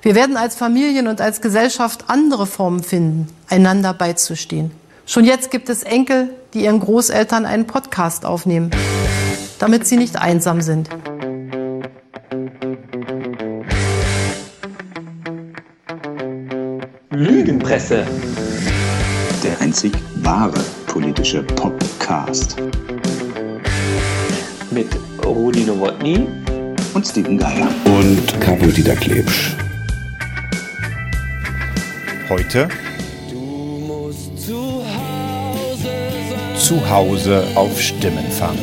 Wir werden als Familien und als Gesellschaft andere Formen finden, einander beizustehen. Schon jetzt gibt es Enkel, die ihren Großeltern einen Podcast aufnehmen, damit sie nicht einsam sind. Lügenpresse. Der einzig wahre politische Podcast. Mit Rudi Nowotny und Steven Geier. Und Capo-Dieter Klebsch. Heute zu Hause auf Stimmenfang.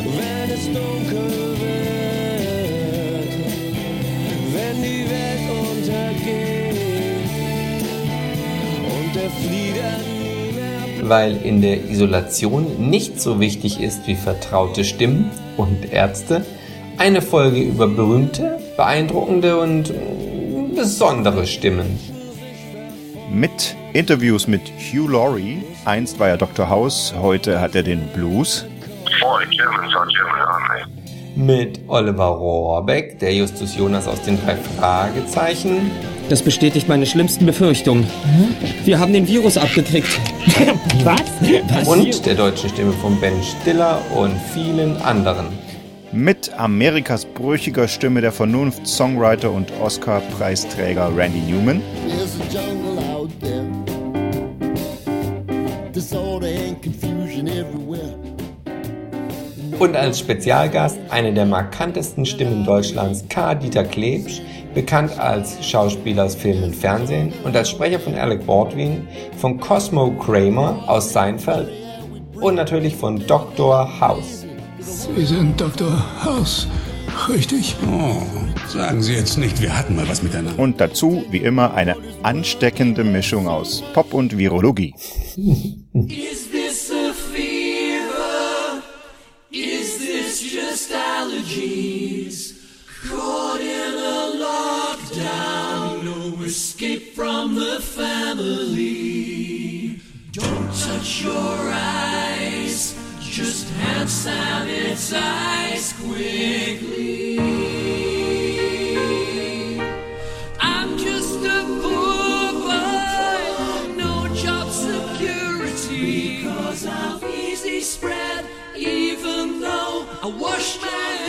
Weil in der Isolation nicht so wichtig ist wie vertraute Stimmen und Ärzte, eine Folge über berühmte, beeindruckende und besondere Stimmen. Mit Interviews mit Hugh Laurie. Einst war er Dr. House, heute hat er den Blues. Mit Oliver Rohrbeck, der Justus Jonas aus den drei Fragezeichen. Das bestätigt meine schlimmsten Befürchtungen. Wir haben den Virus abgekriegt. Was? Was? Und der deutschen Stimme von Ben Stiller und vielen anderen. Mit Amerikas brüchiger Stimme der Vernunft, Songwriter und Oscar-Preisträger Randy Newman. Und als Spezialgast eine der markantesten Stimmen Deutschlands, Karl Dieter Klebsch, bekannt als Schauspieler aus Film und Fernsehen und als Sprecher von Alec Baldwin, von Cosmo Kramer aus Seinfeld und natürlich von Dr. House. Sie sind Dr. House, richtig? Oh, sagen Sie jetzt nicht, wir hatten mal was miteinander. Und dazu, wie immer, eine ansteckende Mischung aus Pop und Virologie. allergies? Caught in a lockdown, no escape from the family. Don't touch your eyes, just hand sanitize quickly. I'm just a poor boy, no job security. Because of easy spread, even though I wash my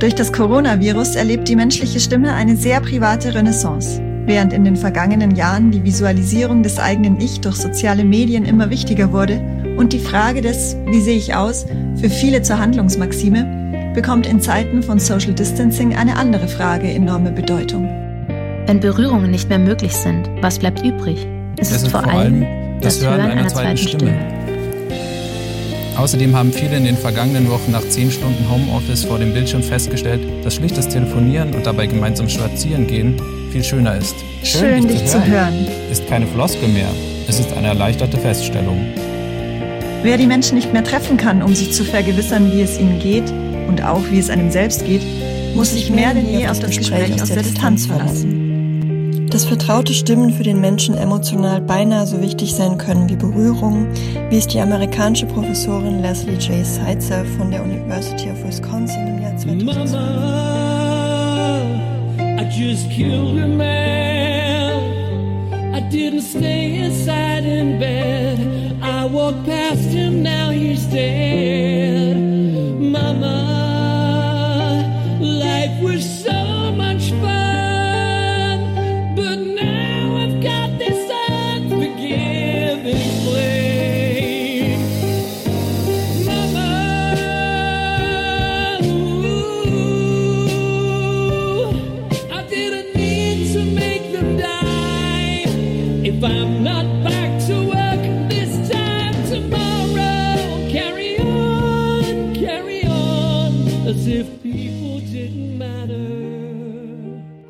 Durch das Coronavirus erlebt die menschliche Stimme eine sehr private Renaissance. Während in den vergangenen Jahren die Visualisierung des eigenen Ich durch soziale Medien immer wichtiger wurde und die Frage des Wie sehe ich aus für viele zur Handlungsmaxime, bekommt in Zeiten von Social Distancing eine andere Frage enorme Bedeutung. Wenn Berührungen nicht mehr möglich sind, was bleibt übrig? Es, ist, vor allem das Hören einer zweiten Stimme. Außerdem haben viele in den vergangenen Wochen nach 10 Stunden Homeoffice vor dem Bildschirm festgestellt, dass schlichtes Telefonieren und dabei gemeinsam spazieren gehen viel schöner ist. Schön, dich zu hören. Ist keine Floskel mehr. Es ist eine erleichterte Feststellung. Wer die Menschen nicht mehr treffen kann, um sich zu vergewissern, wie es ihnen geht und auch wie es einem selbst geht, muss sich mehr denn je auf das Gespräch aus der Distanz verlassen. Dass vertraute Stimmen für den Menschen emotional beinahe so wichtig sein können wie Berührung, wie es die amerikanische Professorin Leslie J. Seitzer von der University of Wisconsin im Jahr 2000 Mama, I just killed a man. I didn't stay inside in bed. I walk past him, now he's dead.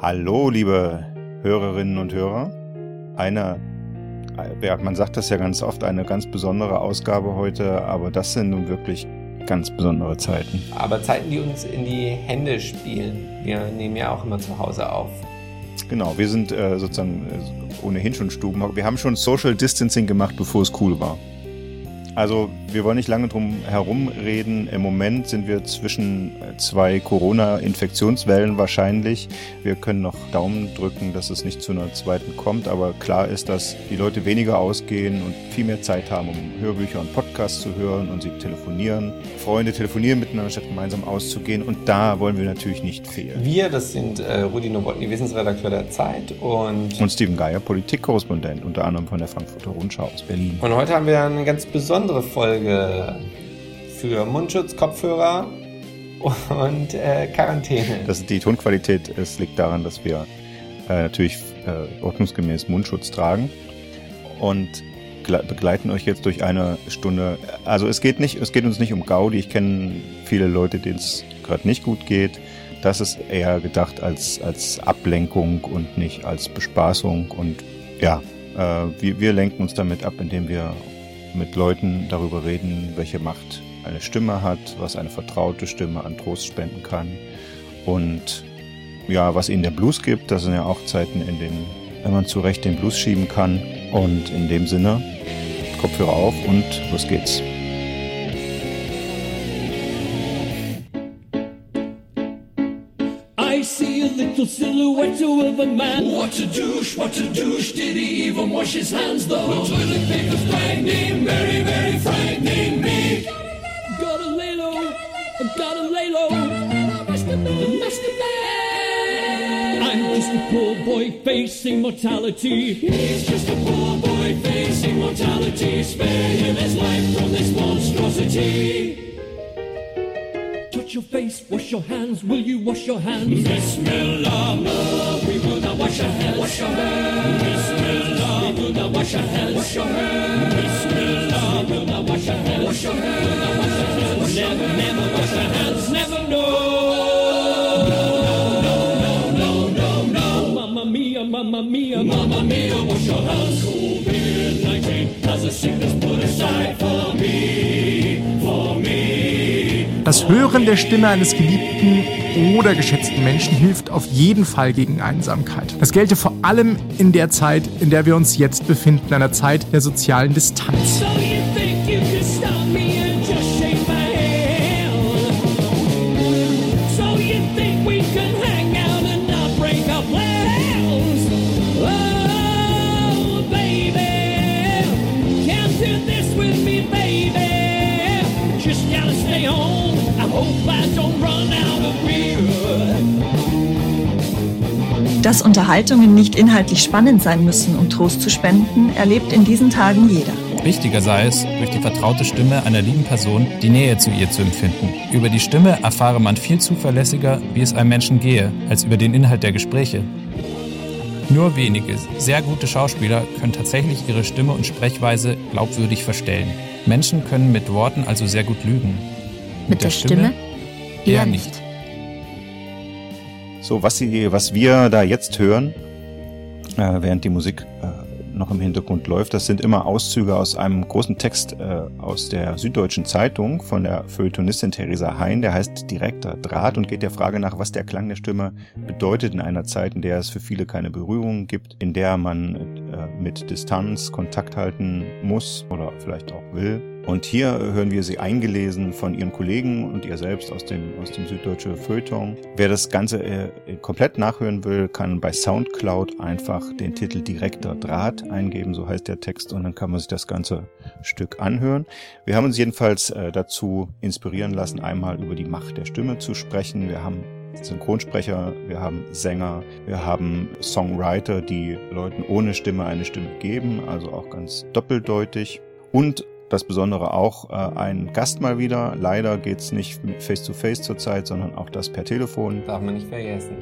Hallo, liebe Hörerinnen und Hörer. Eine, ja, man sagt das ja ganz oft, eine ganz besondere Ausgabe heute, aber das sind nun wirklich ganz besondere Zeiten. Aber Zeiten, die uns in die Hände spielen. Wir nehmen ja auch immer zu Hause auf. Genau, wir sind äh, sozusagen äh, ohnehin schon Stuben. Wir haben schon Social Distancing gemacht, bevor es cool war. Also wir wollen nicht lange drum herumreden. Im Moment sind wir zwischen zwei Corona-Infektionswellen wahrscheinlich. Wir können noch Daumen drücken, dass es nicht zu einer zweiten kommt. Aber klar ist, dass die Leute weniger ausgehen und viel mehr Zeit haben, um Hörbücher und Podcasts zu hören und sie telefonieren. Freunde telefonieren miteinander, statt gemeinsam auszugehen. Und da wollen wir natürlich nicht fehlen. Wir, das sind äh, Rudi Nowotny, Wissensredakteur der Zeit und... Und Steven Geier, Politikkorrespondent, unter anderem von der Frankfurter Rundschau aus Berlin. Und heute haben wir eine ganz besondere besondere Folge für Mundschutz, Kopfhörer und äh, Quarantäne. Das, die Tonqualität es liegt daran, dass wir äh, natürlich äh, ordnungsgemäß Mundschutz tragen und begleiten euch jetzt durch eine Stunde. Also es geht nicht, es geht uns nicht um Gaudi. Ich kenne viele Leute, denen es gerade nicht gut geht. Das ist eher gedacht als, als Ablenkung und nicht als Bespaßung. Und ja, äh, wir, wir lenken uns damit ab, indem wir mit Leuten darüber reden, welche Macht eine Stimme hat, was eine vertraute Stimme an Trost spenden kann und ja, was ihnen der Blues gibt. Das sind ja auch Zeiten, in denen man zu Recht den Blues schieben kann. Und in dem Sinne, Kopfhörer auf und los geht's. Little silhouette of a man. What a douche, what a douche, did he even wash his hands though? The toilet paper's frightening, very, very frightening me. Gotta lay low, gotta lay low. Man, master man. I'm just a poor boy facing mortality. He's just a poor boy facing mortality. Spare him his life from this monstrosity your face, wash your hands. Will you wash your hands? Bismillah, we will not wash our hands. Wash your hands. Bismillah, we will not wash our hands. Wash your hands. Bismillah, we will not wash our hands. Wash your hands. We'll our hands. Never, never wash our hands. Never, no. No, no, no, no, no, no. Mamma mia, mamma mia, mamma mia, wash your hands. COVID-19 has a sickness put aside for me, for me. Das Hören der Stimme eines geliebten oder geschätzten Menschen hilft auf jeden Fall gegen Einsamkeit. Das gelte vor allem in der Zeit, in der wir uns jetzt befinden, einer Zeit der sozialen Distanz. Dass Unterhaltungen nicht inhaltlich spannend sein müssen, um Trost zu spenden, erlebt in diesen Tagen jeder. Wichtiger sei es, durch die vertraute Stimme einer lieben Person die Nähe zu ihr zu empfinden. Über die Stimme erfahre man viel zuverlässiger, wie es einem Menschen gehe, als über den Inhalt der Gespräche. Nur wenige, sehr gute Schauspieler können tatsächlich ihre Stimme und Sprechweise glaubwürdig verstellen. Menschen können mit Worten also sehr gut lügen. Mit, mit der, der, Stimme? Stimme? Eher nicht. So, was, sie, was wir da jetzt hören, äh, während die Musik äh, noch im Hintergrund läuft, das sind immer Auszüge aus einem großen Text äh, aus der Süddeutschen Zeitung von der Feuilletonistin Theresa Hein, der heißt Direkter Draht und geht der Frage nach, was der Klang der Stimme bedeutet in einer Zeit, in der es für viele keine Berührungen gibt, in der man äh, mit Distanz Kontakt halten muss oder vielleicht auch will. Und hier hören wir sie eingelesen von ihren Kollegen und ihr selbst aus dem, aus dem Süddeutsche Feuilleton. Wer das Ganze äh, komplett nachhören will, kann bei Soundcloud einfach den Titel Direkter Draht eingeben, so heißt der Text, und dann kann man sich das ganze Stück anhören. Wir haben uns jedenfalls äh, dazu inspirieren lassen, einmal über die Macht der Stimme zu sprechen. Wir haben Synchronsprecher, wir haben Sänger, wir haben Songwriter, die Leuten ohne Stimme eine Stimme geben, also auch ganz doppeldeutig. Und das Besondere auch äh, ein Gast mal wieder. Leider geht's nicht face-to-face zurzeit, sondern auch das per Telefon. Darf man nicht vergessen.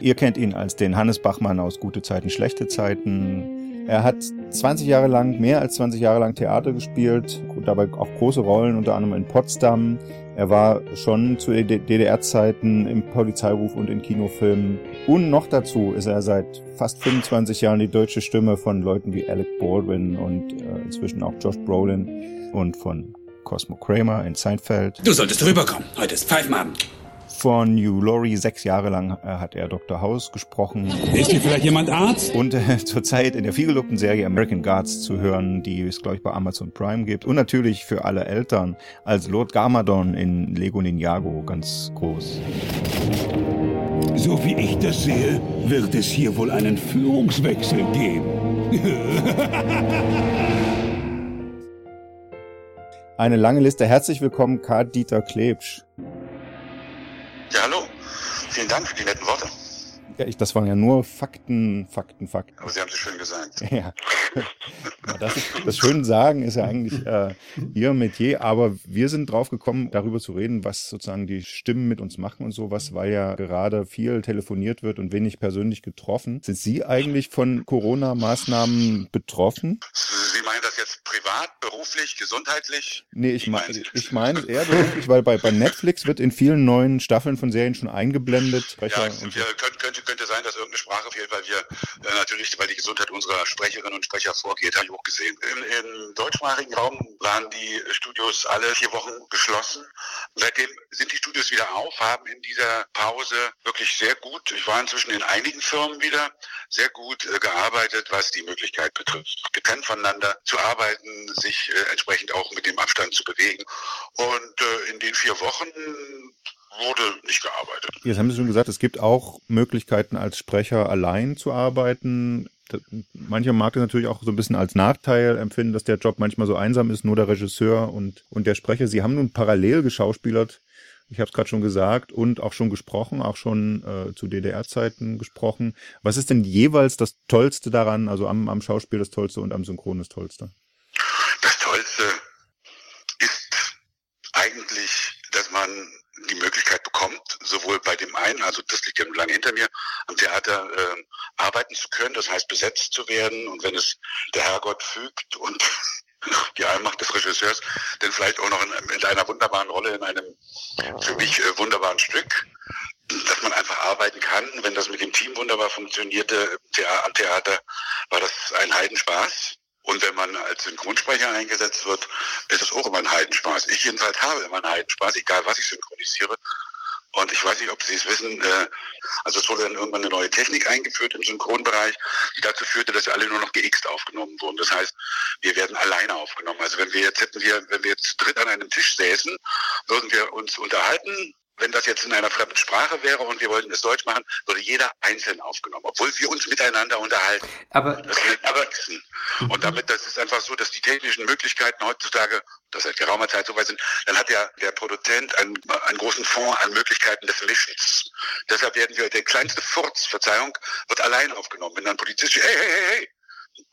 Ihr kennt ihn als den Hannes Bachmann aus Gute Zeiten, Schlechte Zeiten. Er hat 20 Jahre lang, mehr als 20 Jahre lang Theater gespielt, dabei auch große Rollen, unter anderem in Potsdam. Er war schon zu DDR-Zeiten im Polizeiruf und in Kinofilmen. Und noch dazu ist er seit fast 25 Jahren die deutsche Stimme von Leuten wie Alec Baldwin und äh, inzwischen auch Josh Brolin und von Cosmo Kramer in Seinfeld. Du solltest rüberkommen. Heute ist Pfeifenabend. Von Hugh Laurie sechs Jahre lang äh, hat er Dr. House gesprochen. Ist hier vielleicht jemand Arzt? Und äh, zurzeit in der vielgelobten Serie American Guards zu hören, die es, glaube ich, bei Amazon Prime gibt. Und natürlich für alle Eltern als Lord Garmadon in Lego Ninjago ganz groß. So wie ich das sehe, wird es hier wohl einen Führungswechsel geben. Eine lange Liste. Herzlich willkommen, Karl Dieter Klebsch. Ja, hallo. Vielen Dank für die netten Worte. Ja, ich, das waren ja nur Fakten, Fakten, Fakten. Aber Sie haben es schön gesagt. Ja. ja das, das schön sagen ist ja eigentlich äh, Ihr Metier, aber wir sind drauf gekommen, darüber zu reden, was sozusagen die Stimmen mit uns machen und sowas, weil ja gerade viel telefoniert wird und wenig persönlich getroffen. Sind Sie eigentlich von Corona-Maßnahmen betroffen? Sie meinen das jetzt privat, beruflich, gesundheitlich? Nee, ich meine ich meine eher beruflich, weil bei, bei Netflix wird in vielen neuen Staffeln von Serien schon eingeblendet. Ja, wir, könnte, könnte, könnte sein, dass irgendeine Sprache fehlt, weil wir äh, natürlich, weil die Gesundheit unserer Sprecherinnen und Sprecher vorgeht, habe ich auch gesehen. Im, Im deutschsprachigen Raum waren die Studios alle vier Wochen geschlossen. Seitdem sind die Studios wieder auf, haben in dieser Pause wirklich sehr gut, ich war inzwischen in einigen Firmen wieder, sehr gut äh, gearbeitet, was die Möglichkeit betrifft, getrennt voneinander zu arbeiten, sich äh, entsprechend auch mit dem Abstand zu bewegen. Und äh, in den vier Wochen wurde nicht gearbeitet. Jetzt haben Sie schon gesagt, es gibt auch Möglichkeiten als Sprecher allein zu arbeiten. Mancher mag das natürlich auch so ein bisschen als Nachteil empfinden, dass der Job manchmal so einsam ist, nur der Regisseur und, und der Sprecher. Sie haben nun parallel geschauspielert, ich habe es gerade schon gesagt, und auch schon gesprochen, auch schon äh, zu DDR-Zeiten gesprochen. Was ist denn jeweils das Tollste daran, also am, am Schauspiel das Tollste und am Synchron das Tollste? Das Tollste ist eigentlich, dass man die Möglichkeit bekommt, sowohl bei dem einen, also das liegt ja nun lange hinter mir, am Theater äh, arbeiten zu können, das heißt besetzt zu werden und wenn es der Herrgott fügt und die Allmacht des Regisseurs, dann vielleicht auch noch in, in einer wunderbaren Rolle, in einem für mich äh, wunderbaren Stück, dass man einfach arbeiten kann. Wenn das mit dem Team wunderbar funktionierte am Theater, war das ein Heidenspaß. Und wenn man als Synchronsprecher eingesetzt wird, ist es auch immer ein Heidenspaß. Ich jedenfalls habe immer einen Heidenspaß, egal was ich synchronisiere. Und ich weiß nicht, ob Sie es wissen, äh, also es wurde dann irgendwann eine neue Technik eingeführt im Synchronbereich, die dazu führte, dass alle nur noch geixt aufgenommen wurden. Das heißt, wir werden alleine aufgenommen. Also wenn wir jetzt hätten wir, wenn wir jetzt dritt an einem Tisch säßen, würden wir uns unterhalten, wenn das jetzt in einer fremden Sprache wäre und wir wollten es Deutsch machen, würde jeder einzeln aufgenommen, obwohl wir uns miteinander unterhalten. Aber, das aber und damit, das ist einfach so, dass die technischen Möglichkeiten heutzutage, das seit geraumer Zeit so weit sind, dann hat ja der Produzent einen, einen großen Fonds an Möglichkeiten des Mischens. Deshalb werden wir, der kleinste Furz, Verzeihung, wird allein aufgenommen. Wenn dann Polizist, hey, hey, hey, hey,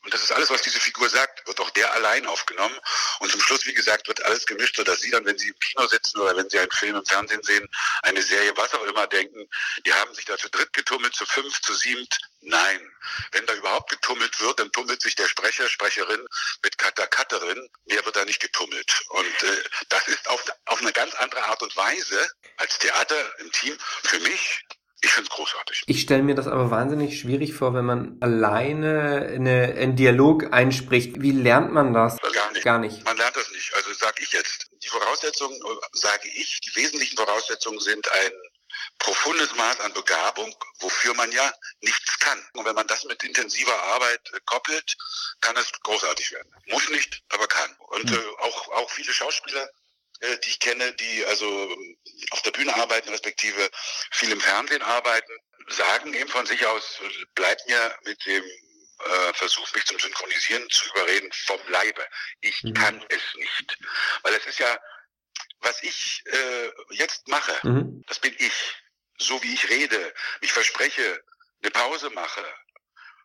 und das ist alles, was diese Figur sagt, wird auch der allein aufgenommen. Und zum Schluss, wie gesagt, wird alles gemischt, sodass Sie dann, wenn Sie im Kino sitzen oder wenn Sie einen Film im Fernsehen sehen, eine Serie, was auch immer denken, die haben sich da zu dritt getummelt, zu fünf, zu siebt. Nein. Wenn da überhaupt getummelt wird, dann tummelt sich der Sprecher, Sprecherin mit Cutter, Cutterin. Mehr wird da nicht getummelt. Und äh, das ist auf, auf eine ganz andere Art und Weise als Theater im Team für mich ich finde es großartig. Ich stelle mir das aber wahnsinnig schwierig vor, wenn man alleine eine, einen Dialog einspricht. Wie lernt man das? Gar nicht. Gar nicht. Man lernt das nicht. Also sage ich jetzt. Die Voraussetzungen, sage ich, die wesentlichen Voraussetzungen sind ein profundes Maß an Begabung, wofür man ja nichts kann. Und wenn man das mit intensiver Arbeit äh, koppelt, kann es großartig werden. Muss nicht, aber kann. Und äh, auch, auch viele Schauspieler äh, die ich kenne, die also ähm, auf der Bühne arbeiten, respektive viel im Fernsehen arbeiten, sagen eben von sich aus, bleibt mir mit dem äh, Versuch, mich zum Synchronisieren zu überreden vom Leibe. Ich mhm. kann es nicht. Weil es ist ja, was ich äh, jetzt mache, mhm. das bin ich. So wie ich rede, mich verspreche, eine Pause mache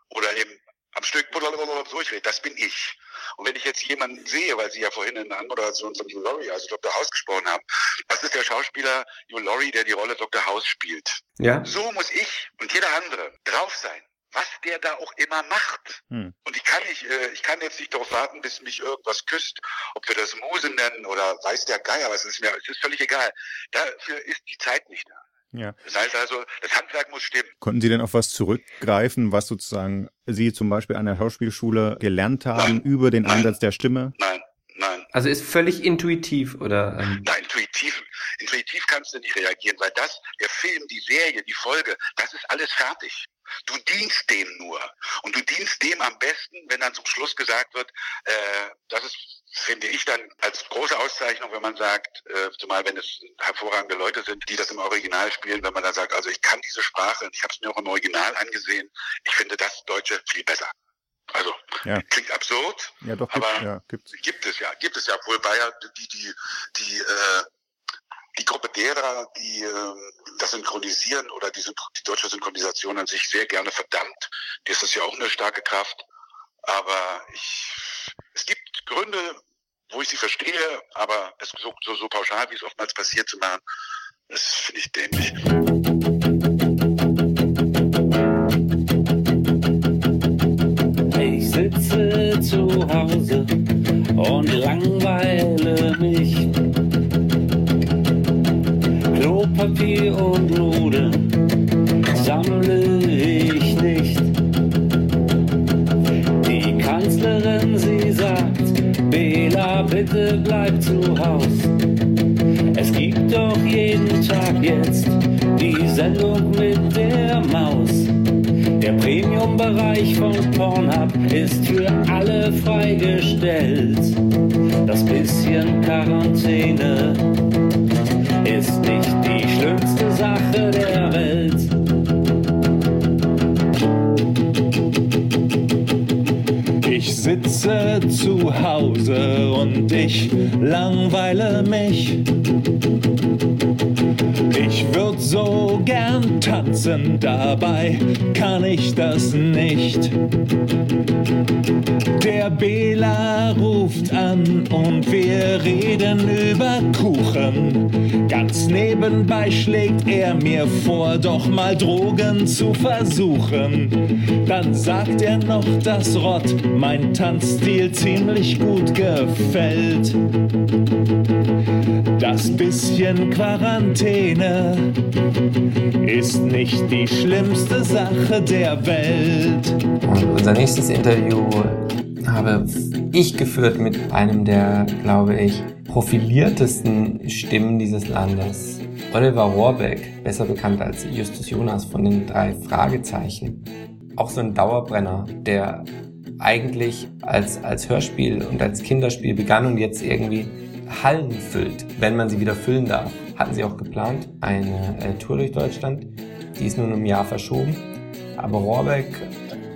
oder eben am Stück durchrede, das bin ich. Und wenn ich jetzt jemanden sehe, weil Sie ja vorhin in der Anmoderation von Hugh Laurie, also Dr. House gesprochen haben, das ist der Schauspieler Hugh Laurie, der die Rolle Dr. House spielt. Ja. So muss ich und jeder andere drauf sein, was der da auch immer macht. Hm. Und ich kann nicht, äh, ich kann jetzt nicht darauf warten, bis mich irgendwas küsst, ob wir das Muse nennen oder weiß der Geier, was ist mir, es ist völlig egal. Dafür ist die Zeit nicht da. Ja. Das heißt also, das Handwerk muss stimmen. Konnten Sie denn auf was zurückgreifen, was sozusagen Sie zum Beispiel an der Schauspielschule gelernt haben über den Einsatz der Stimme? Nein, nein. Also ist völlig intuitiv oder? Ähm Na, intuitiv, intuitiv kannst du nicht reagieren, weil das, der Film, die Serie, die Folge, das ist alles fertig. Du dienst dem nur. Und du dienst dem am besten, wenn dann zum Schluss gesagt wird, äh, das ist, finde ich dann als große Auszeichnung, wenn man sagt, äh, zumal wenn es hervorragende Leute sind, die das im Original spielen, wenn man dann sagt, also ich kann diese Sprache, ich habe es mir auch im Original angesehen, ich finde das Deutsche viel besser. Also Ja. klingt absurd, Ja, doch, gibt, aber ja, gibt es ja, gibt es ja wohl Bayer, die, die, die, äh, die Gruppe derer, die ähm, das synchronisieren oder die, die deutsche Synchronisation an sich sehr gerne verdammt. Das ist ja auch eine starke Kraft. Aber ich, es gibt Gründe, wo ich sie verstehe, aber es so, so, so pauschal, wie es oftmals passiert, zu machen, das finde ich dämlich. Ich sitze zu Hause und langweile mich. Klopapier und Nudeln sammle ich nicht. Die Kanzlerin, sie sagt, Bela, bitte bleib zu Haus. Es gibt doch jeden Tag jetzt die Sendung mit der Maus. Der Premium-Bereich von Pornhub ist für alle freigestellt. Das bisschen Quarantäne ist nicht die schlimmste Sache der Welt. Ich sitze zu Hause und ich langweile mich. Ich würd so gern tanzen, dabei kann ich das nicht. Der Bela ruft an und wir reden über Kuchen. Ganz nebenbei schlägt er mir vor, doch mal Drogen zu versuchen. Dann sagt er noch, dass Rott mein Tanzstil ziemlich gut gefällt. Das bisschen Quarantäne ist nicht die schlimmste Sache der Welt. Und unser nächstes Interview habe ich geführt mit einem der, glaube ich, profiliertesten Stimmen dieses Landes. Oliver Rohrbeck, besser bekannt als Justus Jonas von den drei Fragezeichen. Auch so ein Dauerbrenner, der eigentlich als, als Hörspiel und als Kinderspiel begann und jetzt irgendwie Hallen füllt, wenn man sie wieder füllen darf. Hatten sie auch geplant, eine äh, Tour durch Deutschland. Die ist nun ein Jahr verschoben. Aber Rohrbeck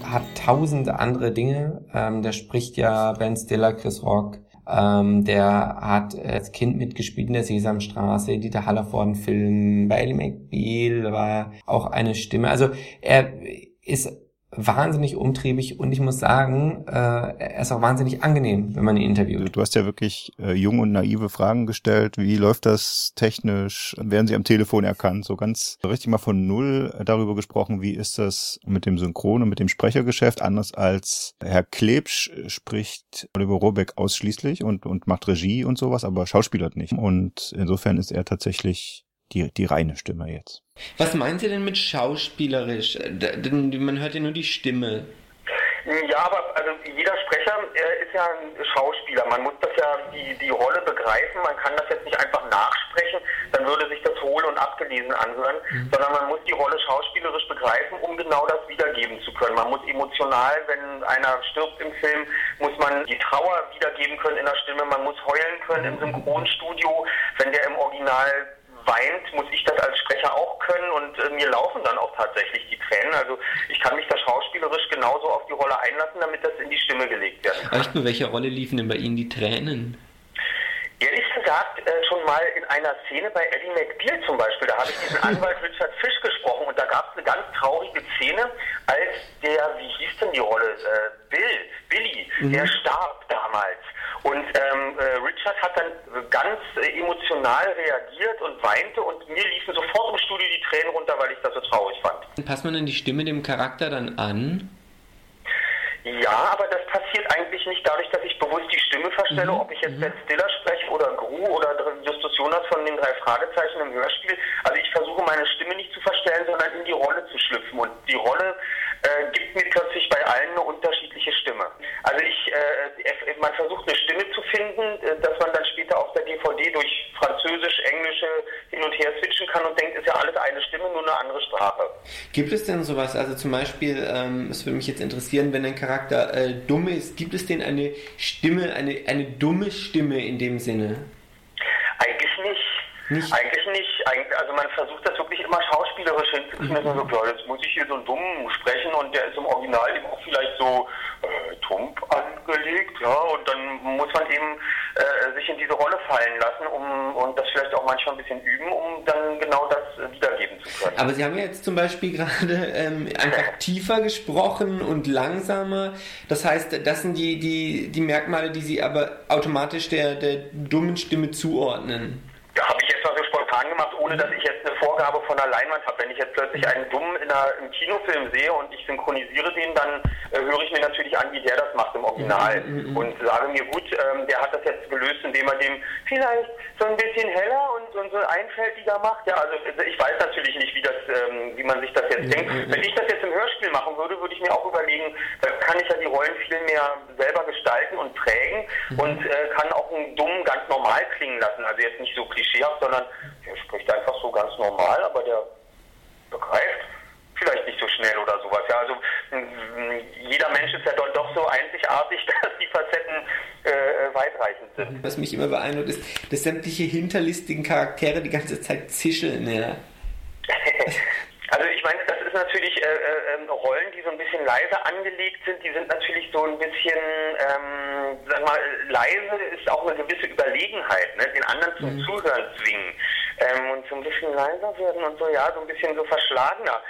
hat tausende andere Dinge. Ähm, der spricht ja Ben Stiller, Chris Rock. Ähm, der hat als Kind mitgespielt in der Sesamstraße, Dieter Hallervorden-Film, bei Ellie McBeal war auch eine Stimme. Also er ist wahnsinnig umtriebig und ich muss sagen, äh, er ist auch wahnsinnig angenehm, wenn man ihn interviewt. Du hast ja wirklich äh, jung und naive Fragen gestellt. Wie läuft das technisch? Werden sie am Telefon erkannt? So ganz richtig mal von Null darüber gesprochen, wie ist das mit dem Synchron und mit dem Sprechergeschäft? Anders als Herr Klebsch spricht Oliver Rohrbeck ausschließlich und, und macht Regie und sowas, aber schauspielert nicht. Und insofern ist er tatsächlich die, die reine Stimme jetzt. Was meinen Sie denn mit schauspielerisch? Man hört ja nur die Stimme. Ja, aber also jeder Sprecher äh, ist ja ein Schauspieler. Man muss das ja die, die Rolle begreifen. Man kann das jetzt nicht einfach nachsprechen, dann würde sich das hohl und abgelesen anhören, sondern man muss die Rolle schauspielerisch begreifen, um genau das wiedergeben zu können. Man muss emotional, wenn einer stirbt im Film, muss man die Trauer wiedergeben können in der Stimme. Man muss heulen können im Synchronstudio, wenn der im Original weint, muss ich das als Sprecher auch können und äh, mir laufen dann auch tatsächlich die Tränen. Also ich kann mich da schauspielerisch genauso auf die Rolle einlassen, damit das in die Stimme gelegt kann. Echt nur, welche Rolle liefen denn bei Ihnen die Tränen? Ehrlich gesagt, äh, schon mal in einer Szene bei Eddie McBeal zum Beispiel, da habe ich diesen Anwalt Richard Fish gesprochen und da gab es eine ganz traurige Szene, als der, wie hieß denn die Rolle, äh, Bill, Billy, Mhm. der starb damals. Und ähm, äh, Richard hat dann ganz äh, emotional reagiert und weinte und mir liefen sofort im Studio die Tränen runter, weil ich das so traurig fand. Passt man denn die Stimme dem Charakter dann an? Ja, aber das passiert eigentlich nicht dadurch, dass ich bewusst die Stimme verstelle, Mhm, ob ich jetzt Ben Stiller spreche oder Gru oder Justus Jonas von den drei Fragezeichen im Hörspiel. Also ich versuche meine Stimme nicht zu verstellen, sondern in die Rolle zu schlüpfen. Und die Rolle äh, gibt mir plötzlich bei allen eine unterschiedliche Stimme. Also ich, äh, man versucht eine Stimme zu finden, äh, dass man dann später auf der DVD durch Französisch, Englische hin und her switchen kann und denkt, ist ja alles eine Stimme, nur eine andere Sprache. Gibt es denn sowas? Also zum Beispiel, ähm, es würde mich jetzt interessieren, wenn ein Charakter äh, dumm ist, gibt es denn eine Stimme, eine, eine dumme Stimme in dem Sinne? Eigentlich nicht. Eigentlich nicht. Also man versucht das wirklich immer schauspielerisch dass man so, jetzt muss ich hier so einen Dummen sprechen und der ist im Original eben auch vielleicht so äh, tump angelegt, ja, und dann muss man eben äh, sich in diese Rolle fallen lassen, um und das vielleicht auch manchmal ein bisschen üben, um dann genau das äh, wiedergeben zu können. Aber Sie haben ja jetzt zum Beispiel gerade ähm, einfach tiefer gesprochen und langsamer. Das heißt, das sind die, die, die Merkmale, die Sie aber automatisch der, der dummen Stimme zuordnen. Ja, habe ich jetzt mal so spontan gemacht, ohne dass ich jetzt eine Vorgabe von der Leinwand habe. Wenn ich jetzt plötzlich einen Dummen in einer, im Kinofilm sehe und ich synchronisiere den, dann äh, höre ich mir natürlich an, wie der das macht im Original. Und sage mir, gut, ähm, der hat das jetzt gelöst, indem er dem vielleicht so ein bisschen heller und, und so einfältiger macht. Ja, also äh, ich weiß natürlich nicht, wie das, ähm, wie man sich das jetzt denkt. Wenn ich das jetzt im Hörspiel machen würde, würde ich mir auch überlegen, da kann ich ja die Rollen viel mehr selber gestalten und prägen und äh, kann auch einen Dummen ganz normal klingen lassen. Also jetzt nicht so klischeehaft, sondern der spricht einfach so ganz normal, aber der begreift vielleicht nicht so schnell oder sowas. Ja, also jeder Mensch ist ja doch, doch so einzigartig, dass die Facetten äh, weitreichend sind. Was mich immer beeindruckt ist, dass sämtliche hinterlistigen Charaktere die ganze Zeit zischeln, ja. Also ich meine, das ist natürlich äh, äh, Rollen, die so ein bisschen leise angelegt sind, die sind natürlich so ein bisschen, ähm, sag mal, leise ist auch eine gewisse Überlegenheit, ne? den anderen zum Zuhören zwingen ähm, und so ein bisschen leiser werden und so, ja, so ein bisschen so verschlagener.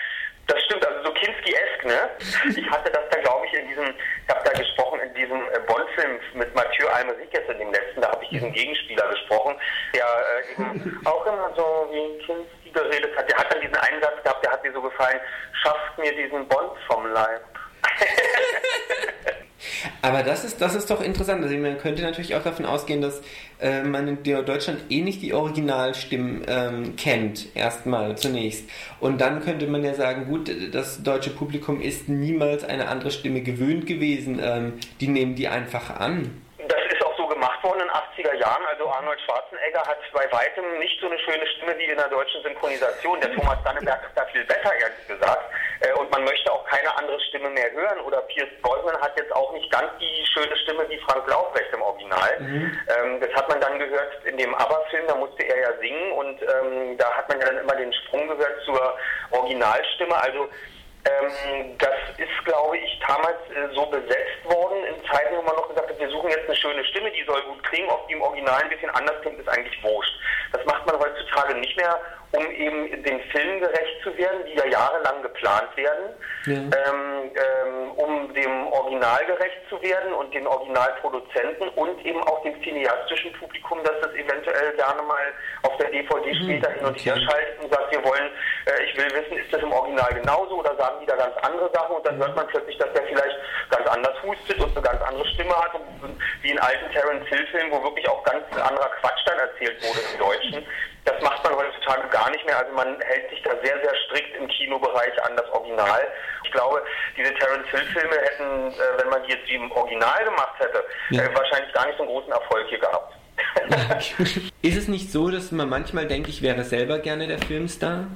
Das stimmt, also so Kinski-esk, ne? Ich hatte das da, glaube ich, in diesem, ich habe da gesprochen in diesem äh, Bond-Film mit Mathieu Almeric in dem letzten, da habe ich diesen Gegenspieler gesprochen, der äh, eben auch immer so wie Kinski geredet hat. Der hat dann diesen einen Satz gehabt, der hat mir so gefallen, schafft mir diesen Bond vom Leib. Aber das ist, das ist doch interessant. Also man könnte natürlich auch davon ausgehen, dass äh, man in Deutschland eh nicht die Originalstimmen ähm, kennt, erstmal zunächst. Und dann könnte man ja sagen, gut, das deutsche Publikum ist niemals eine andere Stimme gewöhnt gewesen. Ähm, die nehmen die einfach an. Das ist auch so gemacht worden in den 80er Jahren. Also Arnold Schwarzenegger hat bei weitem nicht so eine schöne Stimme wie in der deutschen Synchronisation. Der Thomas Danneberg ist da viel besser, ehrlich gesagt. Äh, Und man möchte auch keine andere Stimme mehr hören. Oder Pierce Brosnan hat jetzt auch nicht ganz die schöne Stimme wie Frank Laubrecht im Original. Ähm, das hat man dann gehört in dem ABBA-Film, da musste er ja singen und ähm, da hat man ja dann immer den Sprung gehört zur Originalstimme. Also ähm, das ist, glaube ich, damals äh, so besetzt worden in Zeiten, wo man noch gesagt hat, wir suchen jetzt eine schöne Stimme, die soll gut klingen, ob die im Original ein bisschen anders klingt, ist eigentlich wurscht. Das macht man heutzutage nicht mehr, um eben den Filmen gerecht zu werden, die ja jahrelang geplant werden, ähm, ähm, um dem Original gerecht zu werden und den Originalproduzenten und eben auch dem cineastischen Publikum, dass das eventuell gerne mal auf der DVD später hin und her schaltet und sagt, wir wollen, äh, ich will wissen, ist das im Original genauso oder sagen die da ganz andere Sachen und dann hört man plötzlich, dass der vielleicht ganz anders hustet und eine ganz andere Stimme hat, und, wie in alten Terence Hill Filmen, wo wirklich auch ganz anderer Quatsch dann erzählt wurde im Deutschen. Das macht man heutzutage gar nicht mehr. Also man hält sich da sehr, sehr strikt im Kinobereich an das Original. Ich glaube, diese Terence Hill Filme hätten, äh, wenn man die jetzt wie im Original gemacht hätte, äh, wahrscheinlich gar nicht so einen großen Erfolg hier gehabt. Ist es nicht so, dass man manchmal denkt, ich wäre selber gerne der Filmstar?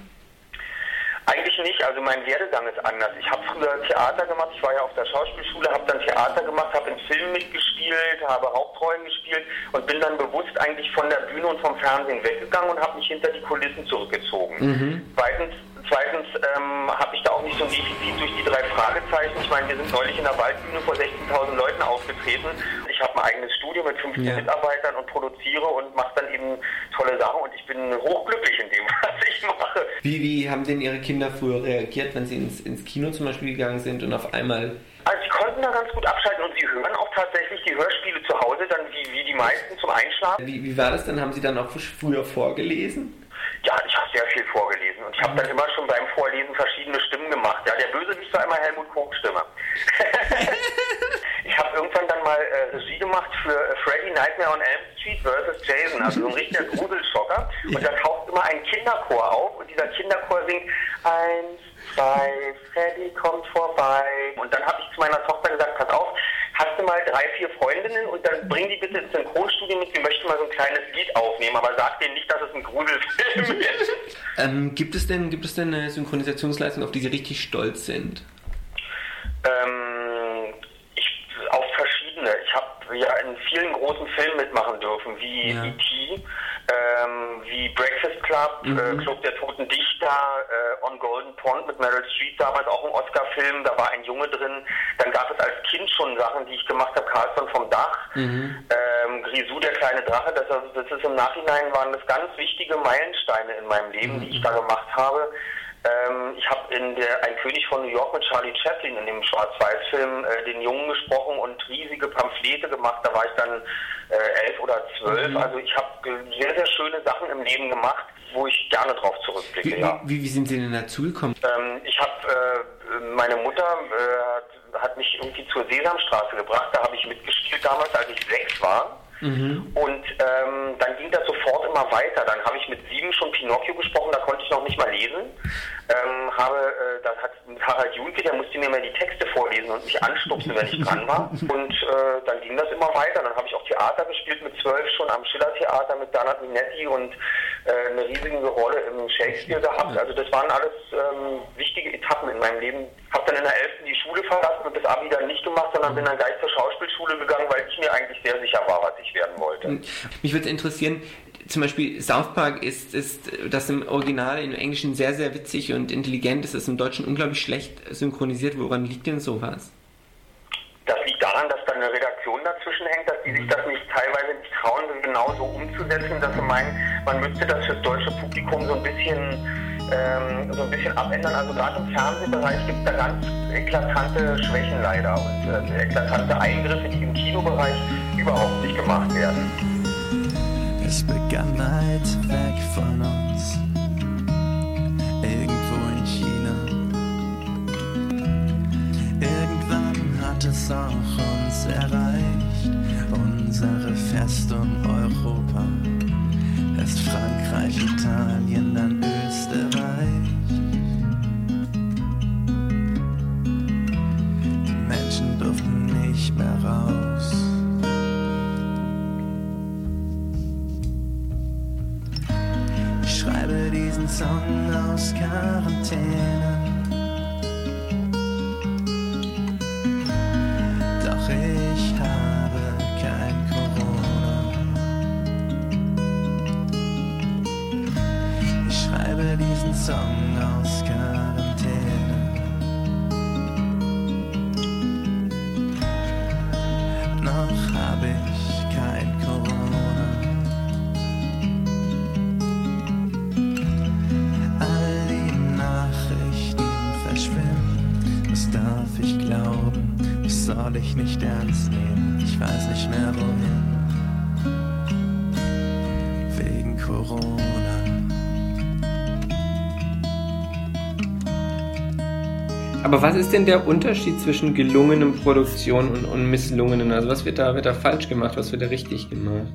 Eigentlich nicht, also mein Werdegang ist anders. Ich habe früher Theater gemacht, ich war ja auf der Schauspielschule, habe dann Theater gemacht, habe in Filmen mitgespielt, habe Hauptrollen gespielt und bin dann bewusst eigentlich von der Bühne und vom Fernsehen weggegangen und habe mich hinter die Kulissen zurückgezogen. Mhm. Zweitens, zweitens ähm, habe ich da auch nicht so ein Defizit durch die drei Fragezeichen. Ich meine, wir sind neulich in der Waldbühne vor 16.000 Leuten aufgetreten. Ich habe ein eigenes Studio mit 15 Ja. Mitarbeitern und produziere und mache dann eben tolle Sachen und ich bin hochglücklich in dem, was ich mache. Wie, wie haben denn Ihre Kinder früher reagiert, wenn Sie ins, ins Kino zum Beispiel gegangen sind und auf einmal Also sie konnten da ganz gut abschalten und sie hören auch tatsächlich die Hörspiele zu Hause, dann wie, wie die meisten zum Einschlafen. Wie, wie war das dann? Haben Sie dann auch früher vorgelesen? Ja, ich habe sehr viel vorgelesen und ich Ich habe dann immer schon beim Vorlesen verschiedene Stimmen gemacht. Ja, der Bösewicht war immer Helmut Koch Stimme. ich habe irgendwann dann mal äh, Regie gemacht für äh, Freddy Nightmare on Elm Street vs. Jason, also so ein richtiger Gruselschocker. Und da taucht immer ein Kinderchor auf und dieser Kinderchor singt eins, zwei, Freddy kommt vorbei. Und dann habe ich zu meiner Tochter gesagt, pass auf, hast du mal drei, vier Freundinnen und dann bring die bitte ins Synchronstudio mit, wir möchten mal so ein kleines Lied aufnehmen, aber sag denen nicht, dass es ein Gruselfilm ist. Ähm, gibt, es denn, gibt es denn eine Synchronisationsleistung, auf die Sie richtig stolz sind? Ähm, auf verschiedene. Ich habe ja in vielen großen Filmen mitmachen dürfen, wie Ja. E.T., ähm, wie Breakfast Club, Mhm. äh, Club der Toten Dichter, äh, On Golden Pond mit Meryl Streep, damals auch ein Oscar-Film, da war ein Junge drin. Dann gab es als Kind schon Sachen, die ich gemacht habe, Carlson vom Dach. Mhm. Ähm, Grisou, der kleine Drache, das, das ist im Nachhinein waren das ganz wichtige Meilensteine in meinem Leben, die ich da gemacht habe. Ähm, ich habe in der Ein König von New York mit Charlie Chaplin in dem Schwarz-Weiß-Film äh, den Jungen gesprochen und riesige Pamphlete gemacht. Da war ich dann äh, elf oder zwölf. Mhm. Also ich habe sehr, sehr schöne Sachen im Leben gemacht, wo ich gerne drauf zurückblicke. Wie, ja. wie, wie sind Sie denn dazugekommen? Ähm, ich habe, äh, meine Mutter äh, hat, hat mich irgendwie zur Sesamstraße gebracht. Da habe ich mitgespielt damals, als ich sechs war. Mhm. Und ähm, dann ging das sofort immer weiter. Dann habe ich mit sieben schon Pinocchio gesprochen, da konnte ich noch nicht mal lesen. Ähm, habe, äh, dann hat Harald Junke, der musste mir mal die Texte vorlesen und mich anstupsen, wenn ich dran war. Und äh, dann ging das immer weiter. Dann habe ich auch Theater gespielt mit zwölf schon am Schillertheater mit Bernhard Minetti und äh, eine riesige Rolle im Shakespeare gehabt. Also das waren alles ähm, wichtige Etappen in meinem Leben. Habe dann in der 11. die Schule verlassen und das Abi dann nicht gemacht, sondern bin dann gleich zur Schauspielschule gegangen, weil ich mir eigentlich sehr sicher war, was ich werden wollte. Mich würde interessieren, zum Beispiel South Park ist, ist das im Original im Englischen sehr, sehr witzig und intelligent. ist im Deutschen unglaublich schlecht synchronisiert. Woran liegt denn sowas? Das liegt daran, dass da eine Redaktion dazwischen hängt, dass die sich das nicht teilweise nicht trauen, genau so umzusetzen, dass sie meinen, man müsste das fürs deutsche Publikum so ein bisschen ähm, so ein bisschen abändern. Also gerade im Fernsehbereich gibt es da ganz eklatante Schwächen leider und äh, eklatante Eingriffe, die im Kinobereich überhaupt nicht gemacht werden. Es begann weit weg von uns, irgendwo in China. Irgendwann hat es auch uns erreicht, unsere Festung Europa. Erst Frankreich, Italien, dann Österreich. Die Menschen durften nicht mehr raus. Schreibe diesen Song aus Quarantäne. Doch ich habe kein Corona. Ich schreibe diesen Song aus Was soll ich nicht ernst nehmen? Ich weiß nicht mehr wohin. Wegen Corona. Aber was ist denn der Unterschied zwischen gelungenen Produktionen und, und misslungenen? Also was wird da, wird da falsch gemacht, was wird da richtig gemacht?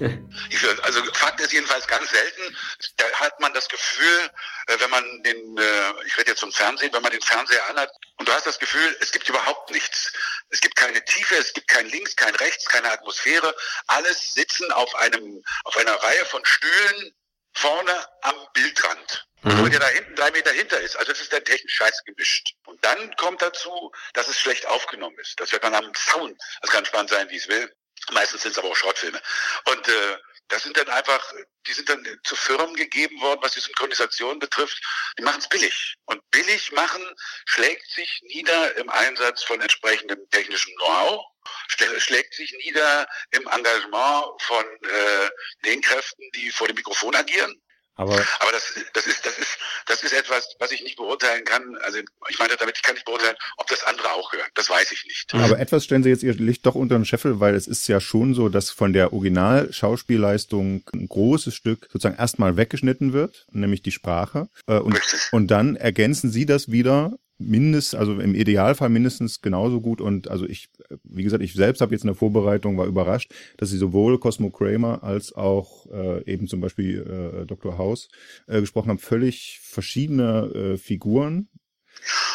Also Fakt ist jedenfalls ganz selten, da hat man das Gefühl, wenn man den, äh, ich rede jetzt vom Fernsehen, wenn man den Fernseher anhat und du hast das Gefühl, es gibt überhaupt nichts. Es gibt keine Tiefe, es gibt kein Links, kein Rechts, keine Atmosphäre. Alles sitzen auf einem, auf einer Reihe von Stühlen vorne am Bildrand. Obwohl der da hinten drei Meter hinter ist. Also es ist dann technisch scheiße gemischt. Und dann kommt dazu, dass es schlecht aufgenommen ist. Das wird dann am Sound. Das kann spannend sein, wie es will. Meistens sind es aber auch Shortfilme. Und äh, das sind dann einfach, die sind dann zu Firmen gegeben worden, was die Synchronisation betrifft. Die machen es billig. Und billig machen schlägt sich nieder im Einsatz von entsprechendem technischem Know-how, schlä- schlägt sich nieder im Engagement von äh, den Kräften, die vor dem Mikrofon agieren. Aber, aber das, das, ist, das, ist, das ist etwas, was ich nicht beurteilen kann. Also ich meine damit, ich kann nicht beurteilen, ob das andere auch hören. Das weiß ich nicht. Aber etwas stellen Sie jetzt Ihr Licht doch unter den Scheffel, weil es ist ja schon so, dass von der Original-Schauspielleistung ein großes Stück sozusagen erstmal weggeschnitten wird, nämlich die Sprache. Äh, und, und dann ergänzen Sie das wieder mindest, also im Idealfall mindestens genauso gut. Und also ich, wie gesagt, ich selbst habe jetzt in der Vorbereitung war überrascht, dass sie sowohl Cosmo Kramer als auch äh, eben zum Beispiel äh, Dr. House äh, gesprochen haben. Völlig verschiedene äh, Figuren,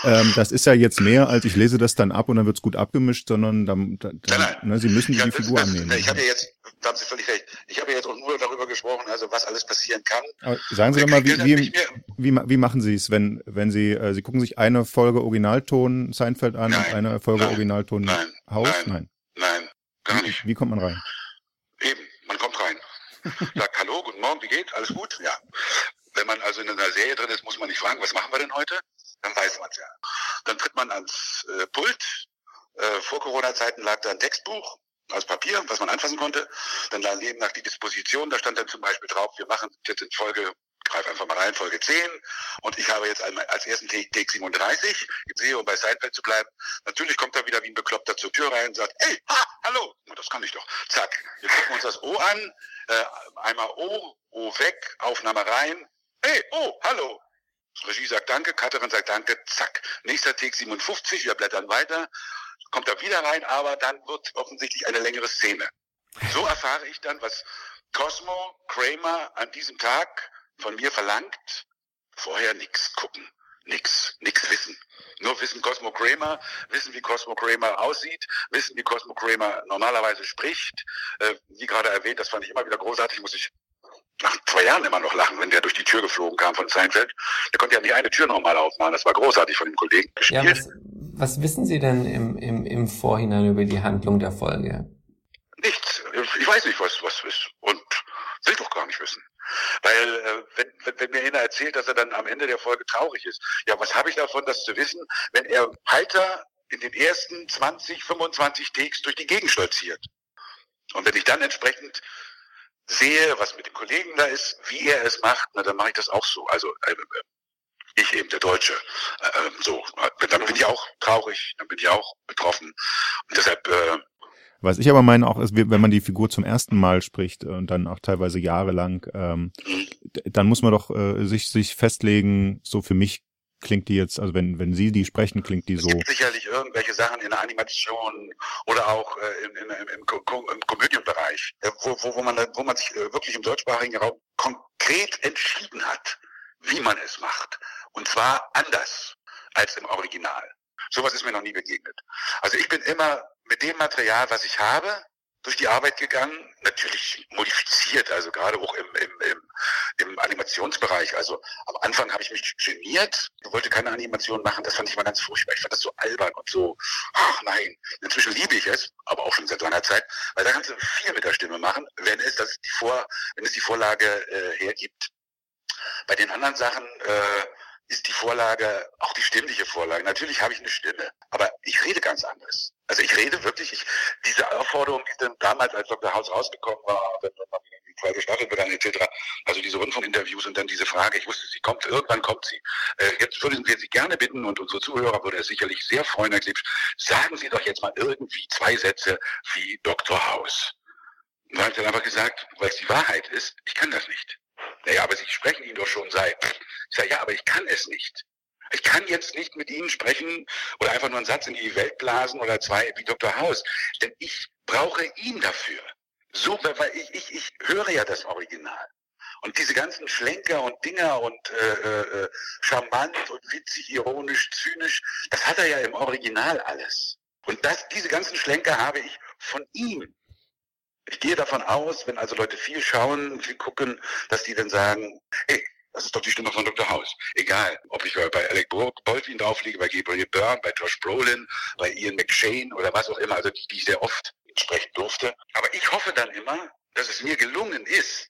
ähm, das ist ja jetzt mehr, als ich lese das dann ab und dann wird's gut abgemischt, sondern dann, dann, nein. Ne, Sie müssen ja, die Figur das, annehmen. Ich habe ja jetzt, da haben Sie völlig recht, ich habe ja jetzt auch nur darüber gesprochen, also was alles passieren kann. Aber sagen Sie doch mal, wie, wie, wie, wie machen Sie es, wenn, wenn Sie, äh, Sie gucken sich eine Folge Originalton Seinfeld an nein, und eine Folge nein, Originalton nein, Haus? Nein, nein, gar nicht. Wie, wie kommt man rein? Eben, man kommt rein. Sagt Hallo, guten Morgen, wie geht? Alles gut? Ja. Wenn man also in einer Serie drin ist, muss man nicht fragen, was machen wir denn heute? Dann weiß man es ja. Dann tritt man ans äh, Pult. Äh, vor Corona-Zeiten lag da ein Textbuch aus Papier, was man anfassen konnte. Dann daneben nach die Disposition, da stand dann zum Beispiel drauf, wir machen jetzt in Folge greif einfach mal rein, Folge 10. Und ich habe jetzt als ersten Take, Take 37 im um bei Seinfeld zu bleiben. Natürlich kommt er wieder wie ein Bekloppter zur Tür rein und sagt, hey, ha, hallo. Das kann ich doch. Zack. Wir gucken uns das O an. Äh, einmal O, O weg, Aufnahme rein. Hey, oh, hallo. Regie sagt Danke, Katterin sagt Danke, zack. Nächster Take 57, wir blättern weiter, kommt er wieder rein, aber dann wird offensichtlich eine längere Szene. So erfahre ich dann, was Cosmo Kramer an diesem Tag von mir verlangt. Vorher nix gucken, nix, nix wissen. Nur wissen Cosmo Kramer, wissen, wie Cosmo Kramer aussieht, wissen, wie Cosmo Kramer normalerweise spricht. Äh, wie gerade erwähnt, das fand ich immer wieder großartig, muss ich nach zwei Jahren immer noch lachen, wenn der durch die Tür geflogen kam von Seinfeld. Der konnte ja nicht eine Tür nochmal aufmachen. Das war großartig von dem Kollegen gespielt. Ja, was, wissen Sie denn im, im, im Vorhinein über die Handlung der Folge? Nichts. Ich weiß nicht, was was ist. Und will doch gar nicht wissen. Weil äh, wenn, wenn, wenn mir einer erzählt, dass er dann am Ende der Folge traurig ist, ja, was habe ich davon, das zu wissen, wenn er heiter in den ersten 20, 25 Takes durch die Gegend stolziert? Und wenn ich dann entsprechend sehe, was mit dem Kollegen da ist, wie er es macht, na, dann mache ich das auch so. Also äh, äh ich eben der Deutsche. Äh, ähm, so, dann bin ich auch traurig, dann bin ich auch betroffen. Und deshalb äh, was ich aber meine auch ist, wenn man die Figur zum ersten Mal spricht und dann auch teilweise jahrelang, ähm, mhm. dann muss man doch äh, sich sich festlegen. So für mich klingt die jetzt, also wenn, wenn Sie die sprechen, klingt die so. Es gibt sicherlich irgendwelche Sachen in der Animation oder auch äh, im, im, im, im, Komödienbereich, äh, wo, wo, wo, man, wo man sich äh, wirklich im deutschsprachigen Raum konkret entschieden hat, wie man es macht. Und zwar anders als im Original. Sowas ist mir noch nie begegnet. Also ich bin immer mit dem Material, was ich habe, durch die Arbeit gegangen, natürlich modifiziert, also gerade auch im, im, im, im Animationsbereich. Also am Anfang habe ich mich geniert, wollte keine Animation machen, das fand ich mal ganz furchtbar. Ich fand das so albern und so, ach nein. Inzwischen liebe ich es, aber auch schon seit langer Zeit, weil da kannst du viel mit der Stimme machen, wenn es das die Vor, wenn es die Vorlage äh, hergibt. Bei den anderen Sachen äh, ist die Vorlage, auch die stimmliche Vorlage. Natürlich habe ich eine Stimme, aber ich rede ganz anders. Also ich rede wirklich, ich, diese Aufforderung, die dann damals als Dr. House rausgekommen war, wenn man die zweite Staffel begann, etc., also diese Rundfunkinterviews und dann diese Frage, ich wusste, sie kommt, irgendwann kommt sie. Äh, jetzt würden wir Sie gerne bitten und unsere Zuhörer würde es sicherlich sehr freuen, Herr Klipsch, sagen Sie doch jetzt mal irgendwie zwei Sätze wie Dr. House. Und dann habe ich dann einfach gesagt, weil es die Wahrheit ist, ich kann das nicht. Naja, aber Sie sprechen ihn doch schon seit. Ich sage, ja, aber ich kann es nicht. Ich kann jetzt nicht mit Ihnen sprechen oder einfach nur einen Satz in die Welt blasen oder zwei wie Dr. House, denn ich brauche ihn dafür. So, weil ich, ich, ich höre ja das Original. Und diese ganzen Schlenker und Dinger und äh, äh, charmant und witzig, ironisch, zynisch, das hat er ja im Original alles. Und das, diese ganzen Schlenker habe ich von ihm. Ich gehe davon aus, wenn also Leute viel schauen, viel gucken, dass die dann sagen, hey, das ist doch die Stimme von Dr. House. Egal, ob ich bei Alec Baldwin draufliege, bei Gabriel Byrne, bei Josh Brolin, bei Ian McShane oder was auch immer, also die, die ich sehr oft sprechen durfte. Aber ich hoffe dann immer, dass es mir gelungen ist,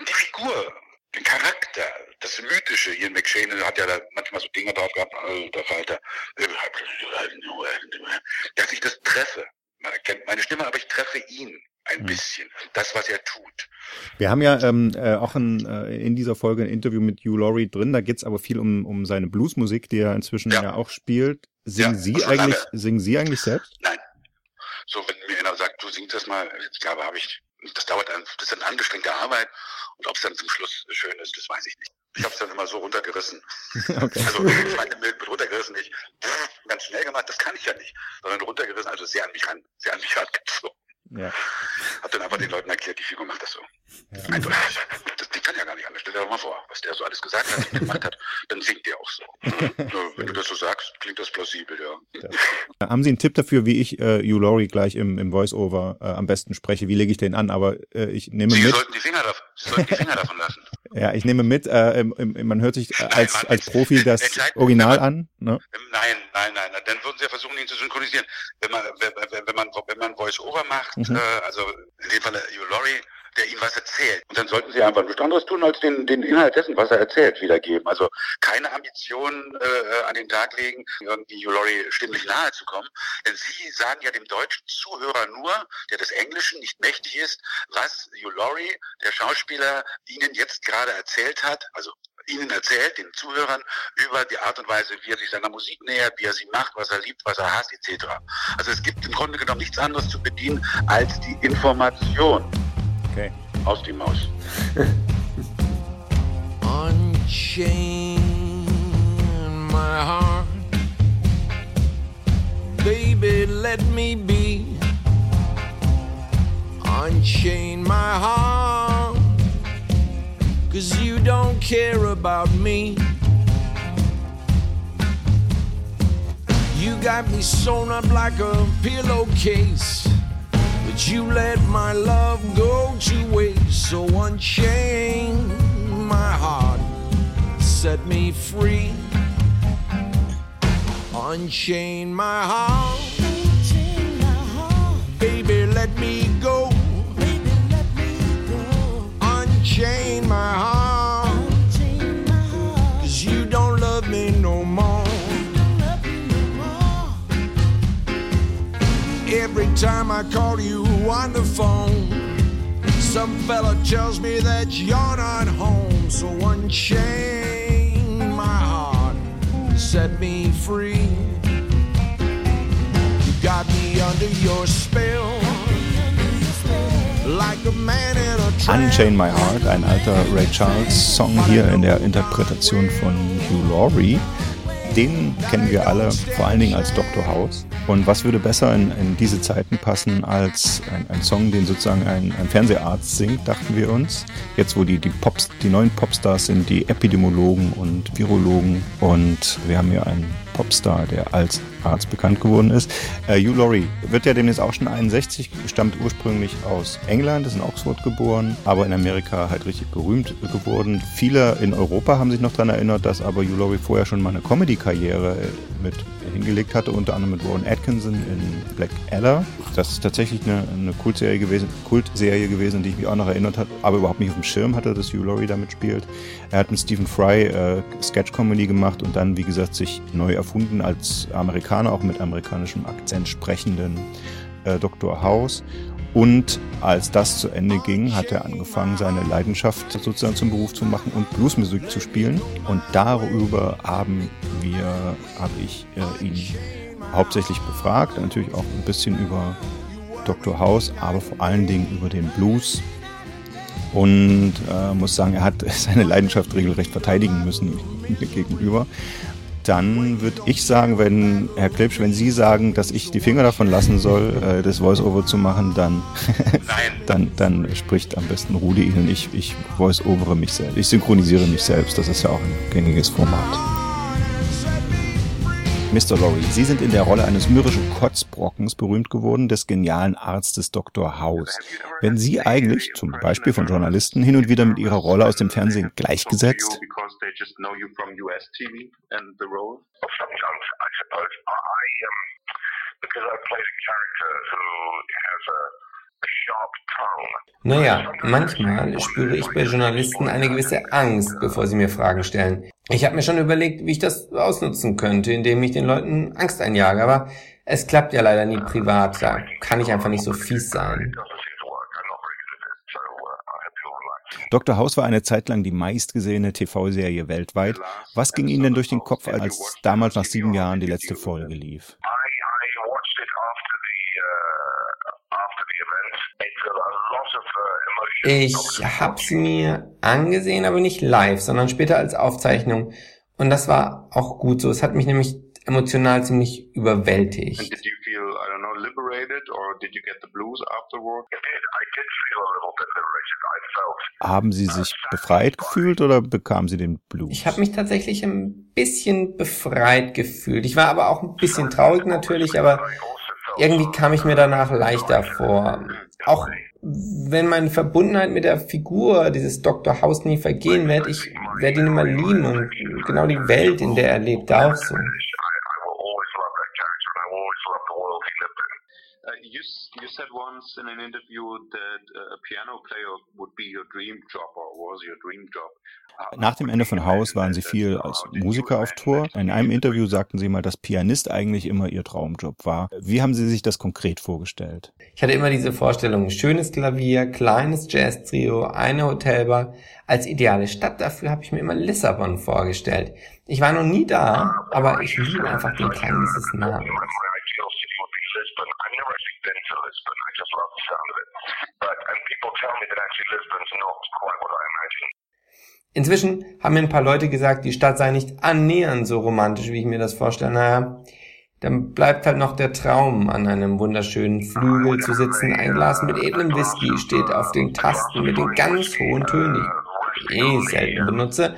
die Figur, den Charakter, das Mythische, Ian McShane hat ja da manchmal so Dinge drauf gehabt, alter Falter, dass ich das treffe. Man erkennt meine Stimme, aber ich treffe ihn. Ein bisschen. Das, was er tut. Wir haben ja ähm, äh, auch ein, äh, in dieser Folge ein Interview mit Hugh Laurie drin. Da geht's aber viel um, um seine Bluesmusik, die er inzwischen ja, ja auch spielt. Singen ja, Sie eigentlich, singen Sie eigentlich selbst? Nein. So, wenn mir einer sagt, du singst das mal, ich glaube, habe ich, das dauert dann, das ist eine angestrengte Arbeit. Und ob es dann zum Schluss schön ist, das weiß ich nicht. Ich habe es dann immer so runtergerissen. okay. Also ich meine, mit runtergerissen nicht ganz schnell gemacht, das kann ich ja nicht, sondern runtergerissen, also sehr an mich ran, sehr an mich rangezogen. Ja. Hab dann einfach den Leuten erklärt, die Figur macht das so. Ja. Also, das, die kann ja gar nicht anders. Stell dir doch mal vor, was der so alles gesagt hat und gemacht hat, dann singt der auch so. Wenn du das so sagst, klingt das plausibel, ja. ja. Haben Sie einen Tipp dafür, wie ich äh, Hugh Laurie gleich im, im Voice-Over äh, am besten spreche? Wie lege ich den an? Aber äh, ich nehme Sie mit. Sollten die Finger davon, Sie sollten die Finger davon lassen. Ja, ich nehme mit, äh, man hört sich als, nein, als Profi das Original an. Ne? Nein, nein, nein, dann würden sie ja versuchen, ihn zu synchronisieren. Wenn man, wenn, wenn man, wenn man Voice-Over macht, mhm. äh, also in dem Fall Hugh Laurie, der ihnen was erzählt. Und dann sollten sie einfach nichts anderes tun, als den, den Inhalt dessen, was er erzählt, wiedergeben. Also keine Ambitionen äh, an den Tag legen, irgendwie Laurie stimmlich nahe zu kommen. Denn sie sagen ja dem deutschen Zuhörer nur, der des Englischen nicht mächtig ist, was Hugh Laurie, der Schauspieler, ihnen jetzt gerade erzählt hat, also ihnen erzählt, den Zuhörern, über die Art und Weise, wie er sich seiner Musik nähert, wie er sie macht, was er liebt, was er hasst, etc. Also es gibt im Grunde genommen nichts anderes zu bedienen als die Information. Okay. Aus die Maus. Unchain my heart. Baby, let me be. Unchain my heart. Cause you don't care about me. You got me sewn up like a pillowcase. But you let my love go to waste. So unchain my heart, set me free. Unchain my heart, time I call you on the phone, some fella tells me that you're not home. So unchain my heart, set me free. You got me under your spell. Unchain My Heart, ein alter Ray Charles Song hier in der Interpretation von Hugh Laurie. Den kennen wir alle vor allen Dingen als Dr. House. Und was würde besser in, in diese Zeiten passen als ein, ein Song, den sozusagen ein, ein, Fernseharzt singt, dachten wir uns. Jetzt, wo die, die, Pops, die neuen Popstars sind, die Epidemiologen und Virologen. Und wir haben hier einen Popstar, der als Arzt bekannt geworden ist. Äh, Hugh Laurie wird ja demnächst auch schon 61, stammt ursprünglich aus England, ist in Oxford geboren, aber in Amerika halt richtig berühmt geworden. Viele in Europa haben sich noch daran erinnert, dass aber Hugh Laurie vorher schon mal eine Comedy-Karriere mit hingelegt hatte, unter anderem mit Warren Atkinson in Black Adder. Das ist tatsächlich eine, eine Kultserie gewesen, Kultserie gewesen, die ich mich auch noch erinnert habe, aber überhaupt nicht auf dem Schirm hatte, dass Hugh Laurie damit spielt. Er hat mit Stephen Fry äh, Sketch-Comedy gemacht und dann, wie gesagt, sich neu erfunden als Amerikaner, auch mit amerikanischem Akzent sprechenden äh, Dr. House. Und als das zu Ende ging, hat er angefangen, seine Leidenschaft sozusagen zum Beruf zu machen und Bluesmusik zu spielen. Und darüber haben wir, habe ich äh, ihn hauptsächlich befragt, natürlich auch ein bisschen über Dr. House, aber vor allen Dingen über den Blues. Und äh, muss sagen, er hat seine Leidenschaft regelrecht verteidigen müssen mir gegenüber dann würde ich sagen, wenn, Herr Klipsch, wenn Sie sagen, dass ich die Finger davon lassen soll, äh, das Voice-Over zu machen, dann, dann, dann spricht am besten Rudi Ihnen. Ich, ich Voice-Overe mich selbst. Ich synchronisiere mich selbst. Das ist ja auch ein gängiges Format. Mr. Lorry, Sie sind in der Rolle eines mürrischen Kotzbrockens berühmt geworden, des genialen Arztes Dr. House. Werden Sie eigentlich, zum Beispiel von Journalisten, hin und wieder mit Ihrer Rolle aus dem Fernsehen gleichgesetzt? Naja, manchmal spüre ich bei Journalisten eine gewisse Angst, bevor sie mir Fragen stellen. Ich habe mir schon überlegt, wie ich das ausnutzen könnte, indem ich den Leuten Angst einjage, aber es klappt ja leider nie privat, da kann ich einfach nicht so fies sein. Dr. House war eine Zeit lang die meistgesehene TV-Serie weltweit. Was ging Ihnen denn durch den Kopf, als damals nach sieben Jahren die letzte Folge lief? Ich habe sie mir angesehen, aber nicht live, sondern später als Aufzeichnung. Und das war auch gut so. Es hat mich nämlich emotional ziemlich überwältigt. Haben Sie sich befreit gefühlt oder bekamen Sie den Blues? Ich habe mich tatsächlich ein bisschen befreit gefühlt. Ich war aber auch ein bisschen traurig natürlich, aber irgendwie kam ich mir danach leichter vor. Auch wenn meine Verbundenheit mit der Figur dieses Dr. House nie vergehen wird, ich werde ihn immer lieben und genau die Welt, in der er lebt, auch so. that a piano player would be your dream job or was your dream job. Nach dem Ende von House waren Sie viel als Musiker auf Tour. In einem Interview sagten Sie mal, dass Pianist eigentlich immer Ihr Traumjob war. Wie haben Sie sich das konkret vorgestellt? Ich hatte immer diese Vorstellung, schönes Klavier, kleines Jazz-Trio, eine Hotelbar. Als ideale Stadt dafür habe ich mir immer Lissabon vorgestellt. Ich war noch nie da, aber ich liebe einfach den Klang dieses Namens. Inzwischen haben mir ein paar Leute gesagt, die Stadt sei nicht annähernd so romantisch, wie ich mir das vorstelle. Naja, dann bleibt halt noch der Traum, an einem wunderschönen Flügel zu sitzen. Ein Glas mit edlem Whisky steht auf den Tasten mit den ganz hohen Tönen, die ich eh selten benutze.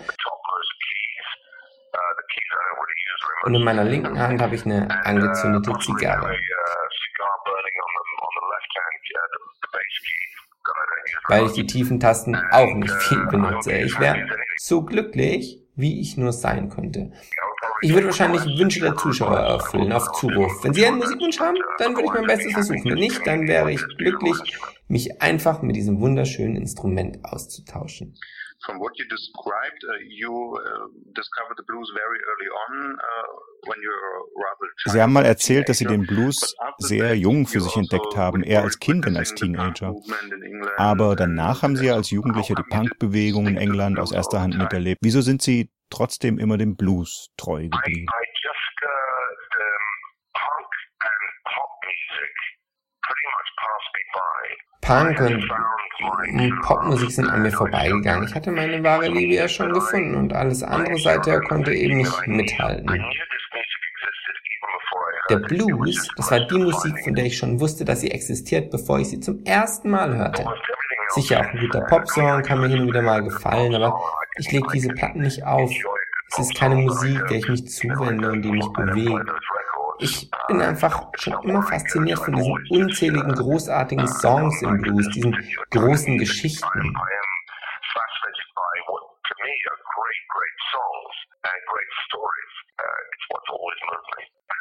Und in meiner linken Hand habe ich eine angezündete Zigarre. Weil ich die tiefen Tasten auch nicht viel benutze. Ich wäre so glücklich, wie ich nur sein könnte. Ich würde wahrscheinlich Wünsche der Zuschauer erfüllen auf Zuruf. Wenn Sie einen Musikwunsch haben, dann würde ich mein Bestes versuchen. Wenn nicht, dann wäre ich glücklich, mich einfach mit diesem wunderschönen Instrument auszutauschen from what you described, uh, you uh, discovered the blues very early on uh, when you were rather Sie haben mal erzählt, dass Sie den Blues sehr jung für sich entdeckt also haben, eher als Kind denn als Teenager. Aber danach haben Sie ja als Jugendlicher die Punkbewegung in England aus erster Hand miterlebt. Wieso sind Sie trotzdem immer dem Blues treu geblieben? Punk und Popmusik sind an mir vorbeigegangen. Ich hatte meine wahre Liebe ja schon gefunden und alles andere seither konnte eben nicht mithalten. Der Blues, das war die Musik, von der ich schon wusste, dass sie existiert, bevor ich sie zum ersten Mal hörte. Sicher auch ein guter Popsong kann mir hin und wieder mal gefallen, aber ich lege diese Platten nicht auf. Es ist keine Musik, der ich mich zuwende und die mich bewegt. Ich bin einfach schon immer fasziniert von diesen unzähligen großartigen Songs im Blues, diesen großen Geschichten.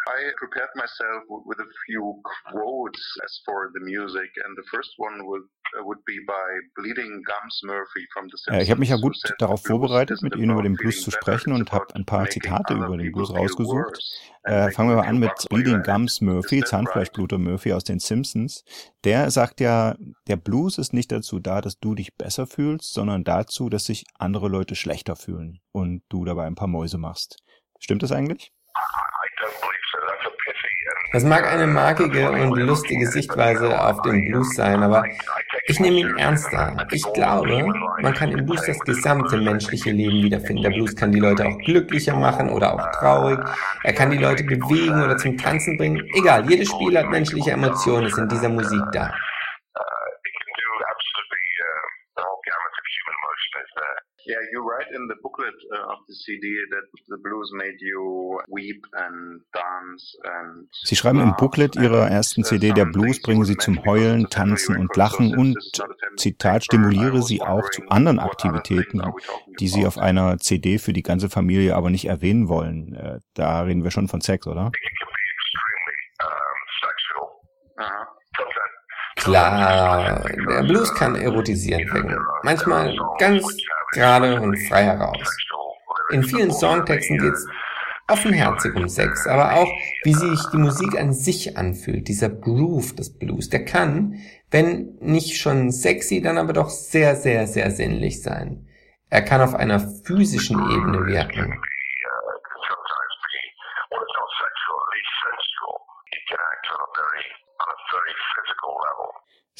I prepared myself with a few quotes as for the music, and the first one would, uh, would be by Bleeding Gums Murphy from the Simpsons. Ich habe mich ja gut darauf vorbereitet, mit Ihnen über den Blues zu sprechen und habe ein paar Zitate über den Blues rausgesucht. Äh, fangen wir mal an mit Bleeding Gums Murphy, Zahnfleischbluter Murphy aus den Simpsons. Der sagt ja, der Blues ist nicht dazu da, dass du dich besser fühlst, sondern dazu, dass sich andere Leute schlechter fühlen und du dabei ein paar Mäuse machst. Stimmt das eigentlich? Das mag eine markige und lustige Sichtweise auf den Blues sein, aber ich nehme ihn ernster. Ich glaube, man kann im Blues das gesamte menschliche Leben wiederfinden. Der Blues kann die Leute auch glücklicher machen oder auch traurig. Er kann die Leute bewegen oder zum Tanzen bringen. Egal, jedes Spiel hat menschliche Emotionen, ist in dieser Musik da. Yeah, you write in the booklet uh, of the CD that the blues made you weep and dance and Sie schreiben im Booklet Ihrer ersten CD, der Blues bringen Sie zum Heulen, Tanzen und Lachen und, Zitat, stimuliere Sie auch zu anderen Aktivitäten, die Sie auf einer CD für die ganze Familie aber nicht erwähnen wollen. Äh, da reden wir schon von Sex, oder? Klar, der Blues kann erotisierend wirken. Manchmal ganz gerade und frei heraus. In vielen Songtexten geht es offenherzig um Sex, aber auch, wie sich die Musik an sich anfühlt, dieser Groove des Blues, der kann, wenn nicht schon sexy, dann aber doch sehr, sehr, sehr sinnlich sein. Er kann auf einer physischen Ebene wirken.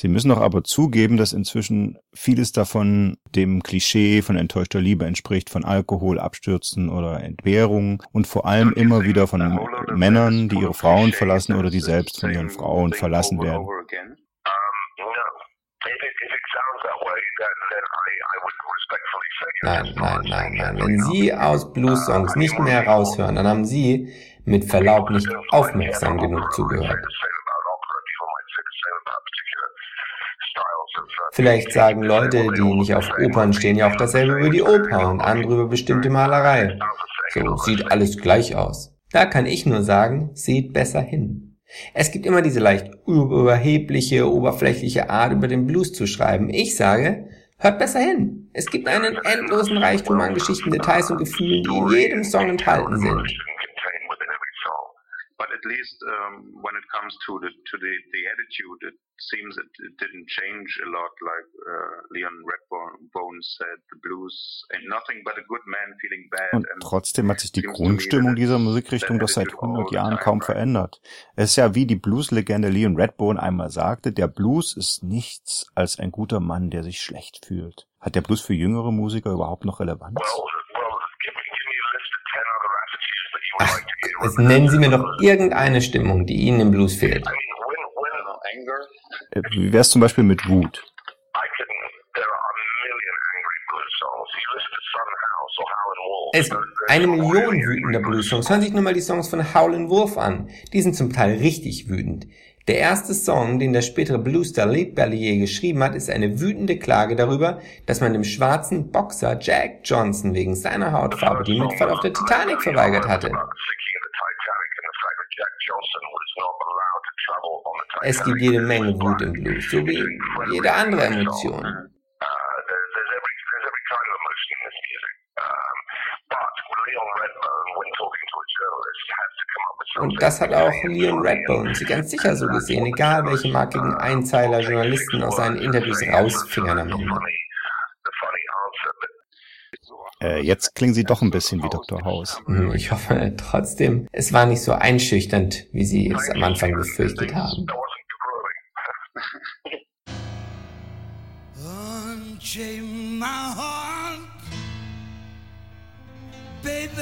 Sie müssen doch aber zugeben, dass inzwischen vieles davon dem Klischee von enttäuschter Liebe entspricht, von Alkohol, Abstürzen oder Entbehrung und vor allem immer wieder von Männern, die ihre Frauen verlassen oder die selbst von ihren Frauen verlassen werden. Nein, nein, nein, nein. Wenn Sie aus Blues-Songs nicht mehr raushören, dann haben Sie mit Verlaub nicht aufmerksam genug zugehört. Vielleicht sagen Leute, die nicht auf Opern stehen, ja auch dasselbe über die Oper und andere über bestimmte Malerei. So sieht alles gleich aus. Da kann ich nur sagen, seht besser hin. Es gibt immer diese leicht überhebliche, oberflächliche Art, über den Blues zu schreiben. Ich sage, hört besser hin. Es gibt einen endlosen Reichtum an Geschichten, Details und Gefühlen, die in jedem Song enthalten sind. But at least um, when it comes to the to the, the attitude, it seems it, it didn't change a lot. Like uh, Leon Redbone said, the blues ain't nothing but a good man feeling bad. Und trotzdem hat sich die Grundstimmung dieser Musikrichtung doch seit 100 Jahren kaum verändert. Es ist ja wie die Blueslegende Leon Redbone einmal sagte, der Blues ist nichts als ein guter Mann, der sich schlecht fühlt. Hat der Blues für jüngere Musiker überhaupt noch Relevanz? Ach, jetzt nennen Sie mir doch irgendeine Stimmung, die Ihnen im Blues fehlt. Äh, Wie wäre es zum Beispiel mit Wut? Es gibt eine Million wütender Blues-Songs. Hören Sie sich nur mal die Songs von Howlin' Wolf an. Die sind zum Teil richtig wütend. Der erste Song, den der spätere Bluestar Lead Bellier geschrieben hat, ist eine wütende Klage darüber, dass man dem schwarzen Boxer Jack Johnson wegen seiner Hautfarbe die Mitfahrt auf der Titanic verweigert hatte. Es gibt jede Menge Wut im Blues, so wie jede andere Emotion. Und das hat auch Leon Redbone sie ganz sicher so gesehen, egal welche markigen Einzeiler Journalisten aus seinen Interviews rausfingern am Ende. Äh, jetzt klingen sie doch ein bisschen wie Dr. House. Hm, Ich hoffe trotzdem, es war nicht so einschüchternd, wie Sie es am Anfang befürchtet haben. Unchain my heart, baby.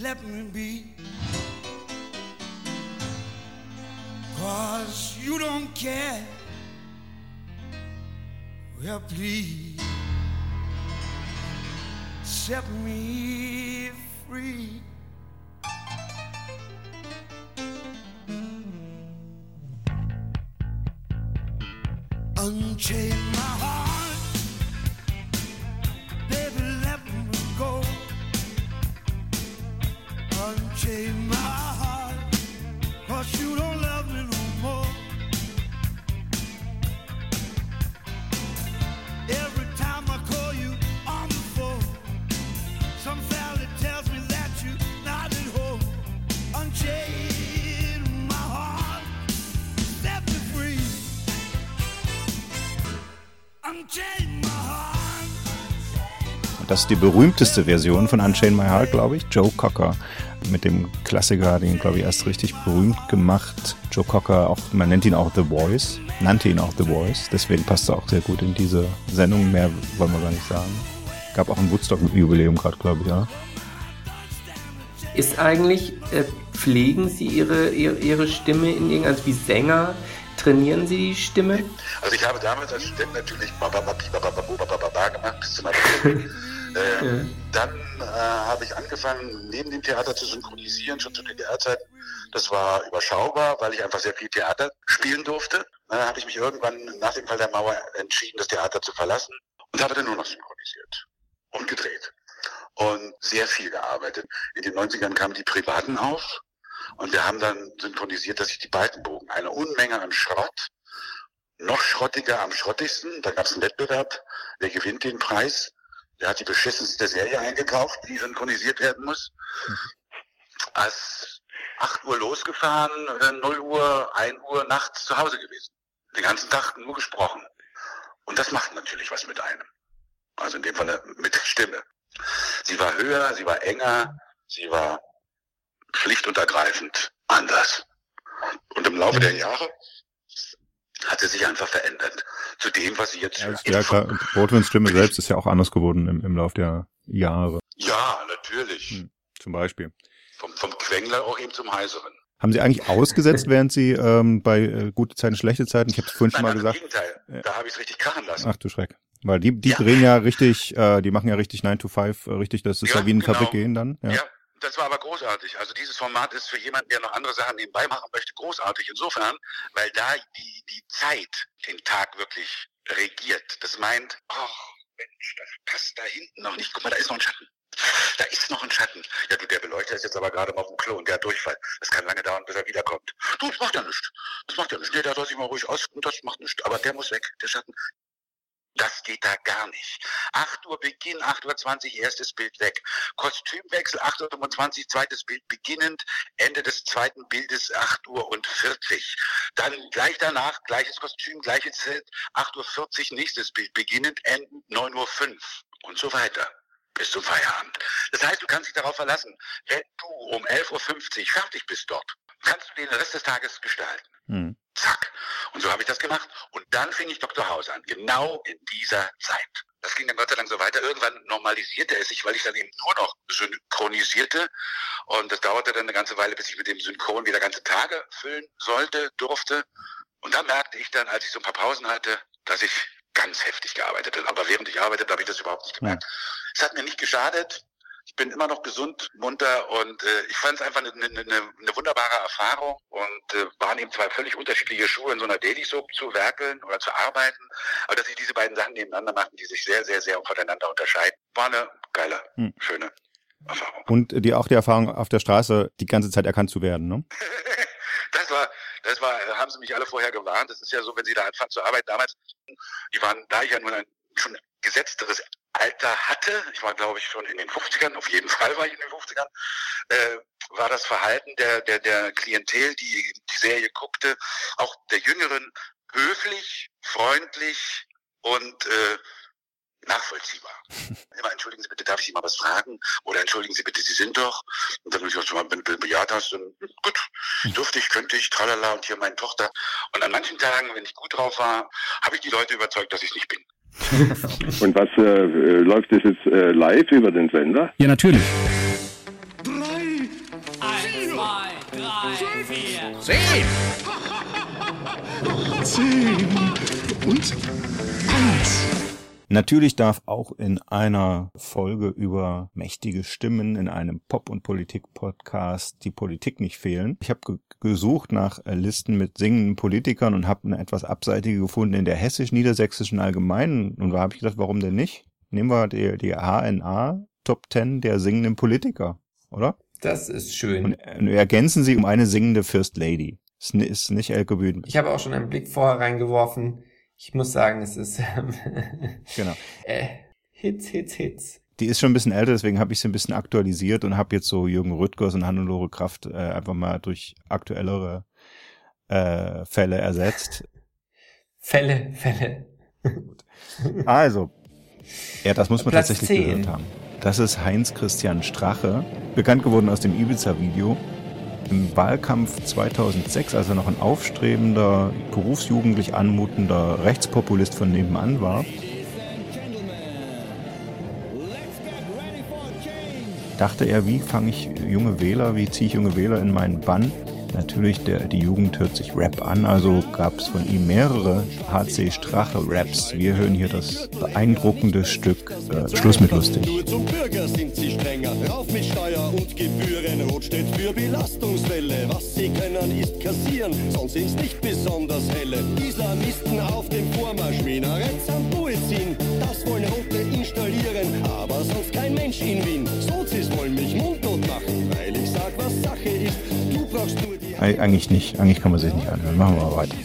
Let me be. Cause you don't care. Well, please set me free. Unchain my heart, Ist die berühmteste Version von Unchain My Heart, glaube ich. Joe Cocker mit dem Klassiker, den, glaube ich, erst richtig berühmt gemacht. Joe Cocker, auch, man nennt ihn auch The Voice, nannte ihn auch The Voice. Deswegen passt er auch sehr gut in diese Sendung. Mehr wollen wir gar nicht sagen. Gab auch ein Woodstock-Jubiläum gerade, glaube ich, ja. Ist eigentlich, äh, pflegen Sie Ihre, Ihre, Ihre Stimme in irgendeinem, also wie Sänger, trainieren Sie die Stimme? Also ich habe damals als Student natürlich gemacht bis zum Abitur. äh, Dann äh, habe ich angefangen, neben dem Theater zu synchronisieren, schon zu DDR-Zeiten. Das war überschaubar, weil ich einfach sehr viel Theater spielen durfte. Dann habe ich mich irgendwann nach dem Fall der Mauer entschieden, das Theater zu verlassen und habe dann nur noch synchronisiert und gedreht und sehr viel gearbeitet. In den 90ern kamen die Privaten auf und wir haben dann synchronisiert, dass ich die beiden bogen. Eine Unmenge an Schrott, noch schrottiger am schrottigsten. Da gab es einen Wettbewerb, wer gewinnt den Preis. Der hat die beschissenste Serie eingekauft, die synchronisiert werden muss. Als 8 Uhr losgefahren, äh, 0 Uhr, 1 Uhr nachts zu Hause gewesen. Den ganzen Tag nur gesprochen. Und das macht natürlich was mit einem. Also in dem Fall mit der Stimme. Sie war höher, sie war enger, sie war schlicht und ergreifend anders. Und im Laufe der Jahre hat sie sich einfach verändert. Zu dem, was sie jetzt Ja, ja klar. Baldwins Stimme selbst ist ja auch anders geworden im, im Laufe der Jahre. Ja, natürlich. Hm, zum Beispiel. Vom, vom Quengler auch eben zum Heiseren. Haben Sie eigentlich ausgesetzt, während Sie ähm, bei äh, gute Zeiten, schlechte Zeiten, ich habe es vorhin schon mal gesagt. Im Gegenteil, da habe ich es richtig krachen lassen. Ach du Schreck. Weil die, die drehen ja richtig, äh, die machen ja richtig 9 to 5, äh, richtig, das ist ja, Ja, wie in genau. Fabrik gehen dann. Ja. Ja, das war aber großartig. Also dieses Format ist für jemanden, der noch andere Sachen nebenbei machen möchte, großartig. Insofern, weil da die, die Zeit den Tag wirklich regiert. Das meint, ach Mensch, das passt da hinten noch nicht. Guck mal, da ist noch ein Schatten. Da ist noch ein Schatten. Ja, du, der Beleuchter ist jetzt aber gerade mal auf dem Klo und der hat Durchfall. Das kann lange dauern, bis er wiederkommt. Du, das macht ja nichts. Das macht ja nichts. Nee, der soll sich mal ruhig aus das macht nichts. Aber der muss weg, der Schatten. Das geht da gar nicht. 8 Uhr Beginn, 8.20 Uhr erstes Bild weg. Kostümwechsel 8.25 Uhr, zweites Bild beginnend, Ende des zweiten Bildes 8 Uhr und 40. Dann gleich danach, gleiches Kostüm, gleiches Zelt, 8.40 Uhr, nächstes Bild beginnend, endend 9.05 Uhr und so weiter. Bis zum Feierabend. Das heißt, du kannst dich darauf verlassen, wenn du um 11.50 Uhr fertig bist dort, kannst du den Rest des Tages gestalten. Hm. Zack. Und so habe ich das gemacht. Und dann fing ich Dr. House an, genau in dieser Zeit. Das ging dann Gott sei Dank so weiter. Irgendwann normalisierte es sich, weil ich dann eben nur noch synchronisierte. Und das dauerte dann eine ganze Weile, bis ich mit dem Synchron wieder ganze Tage füllen sollte, durfte. Und dann merkte ich dann, als ich so ein paar Pausen hatte, dass ich ganz heftig gearbeitet habe. Aber während ich arbeitete, habe ich das überhaupt nicht gemerkt. Es hat mir nicht geschadet. Ich bin immer noch gesund, munter und äh, ich fand es einfach eine, eine, eine, eine wunderbare Erfahrung und äh, waren eben zwei völlig unterschiedliche Schuhe in so einer Daily Soap zu werkeln oder zu arbeiten. Aber dass ich diese beiden Sachen nebeneinander machten, die sich sehr, sehr, sehr voneinander unterscheiden, war eine geile, Hm. schöne. Und die auch die Erfahrung auf der Straße die ganze Zeit erkannt zu werden, ne? Das war, das war, haben sie mich alle vorher gewarnt. Das ist ja so, wenn sie da anfangen zu arbeiten damals, die waren, da ich ja nun ein schon gesetzteres Alter hatte, ich war glaube ich schon in den 50ern, auf jeden Fall war ich in den 50ern, äh, war das Verhalten der, der, der Klientel, die die Serie guckte, auch der Jüngeren, höflich, freundlich und äh, nachvollziehbar. Immer, entschuldigen Sie bitte, darf ich Sie mal was fragen? Oder entschuldigen Sie bitte, Sie sind doch. Und dann, wenn ich auch schon mal be be bejaht hast, dann hm, gut, dürfte ich, könnte ich, tralala, und hier meine Tochter. Und an manchen Tagen, wenn ich gut drauf war, habe ich die Leute überzeugt, dass ich es nicht bin. Und was äh, äh, läuft das jetzt äh, live über den Sender? Ja, natürlich. Eins, zwei, drei, vier. Zehn. Zehn. Und eins. Natürlich darf auch in einer Folge über mächtige Stimmen in einem Pop- und Politik-Podcast die Politik nicht fehlen. Ich habe ge gesucht nach äh, Listen mit singenden Politikern und habe eine etwas abseitige gefunden in der hessisch-niedersächsischen Allgemeinen. Und da habe ich gedacht, warum denn nicht? Nehmen wir die, die HNA Top 10 der singenden Politiker, oder? Das ist schön. Und äh, ergänzen sie um eine singende First Lady. Ist, ist nicht Elke Bühn. Ich habe auch schon einen Blick vorher reingeworfen. Ich muss sagen, es ist ähm, Genau. äh, Hits, Hits, Hits. Die ist schon ein bisschen älter, deswegen habe ich sie ein bisschen aktualisiert und habe jetzt so Jürgen Rüttgers und Hannelore Kraft äh, einfach mal durch aktuellere äh, Fälle ersetzt. Fälle, Fälle. Also, ja, das muss man Platz tatsächlich 10. gehört haben. Das ist Heinz Christian Strache, bekannt geworden aus dem Ibiza-Video. Im Wahlkampf 2006, als er noch ein aufstrebender, berufsjugendlich anmutender Rechtspopulist von nebenan war, dachte er, wie fange ich junge Wähler, wie ziehe ich junge Wähler in meinen Bann? Natürlich, der, die Jugend hört sich Rap an, also gab es von ihm mehrere HC Strache Raps. Wir hören hier das beeindruckende Stück äh, Schluss mit lustig. Nur zum Bürger sind sie strenger. Rauf mit Steuer und Gebühren. Rot steht für Belastungswelle. Was sie können ist kassieren, sonst sind's nicht besonders helle. Islamisten auf dem Vormarsch, Minarett am Poezin. Das wollen Rote installieren, aber sonst kein Mensch in Wien. Sozis wollen mich mundtot machen, weil ich sag, was Sache ist. Eig eigentlich nicht, eigentlich kann man sich nicht anhören. Machen wir mal weiter.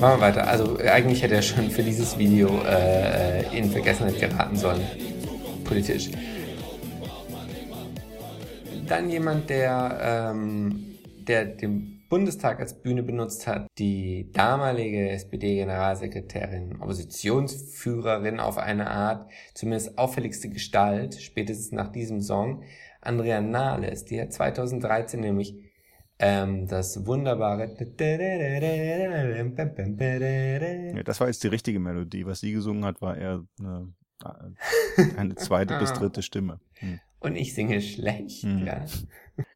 Machen wir weiter. Also eigentlich hätte er schon für dieses Video äh, in Vergessenheit geraten sollen. Politisch. Dann jemand, der, ähm, der den Bundestag als Bühne benutzt hat, die damalige SPD-Generalsekretärin, Oppositionsführerin auf eine Art, zumindest auffälligste Gestalt, spätestens nach diesem Song, Andrea Nahles, die hat 2013 nämlich ähm, das wunderbare. Ja, das war jetzt die richtige Melodie. Was sie gesungen hat, war eher eine, eine zweite bis dritte Stimme. Hm. Und ich singe schlecht, Hm. ja.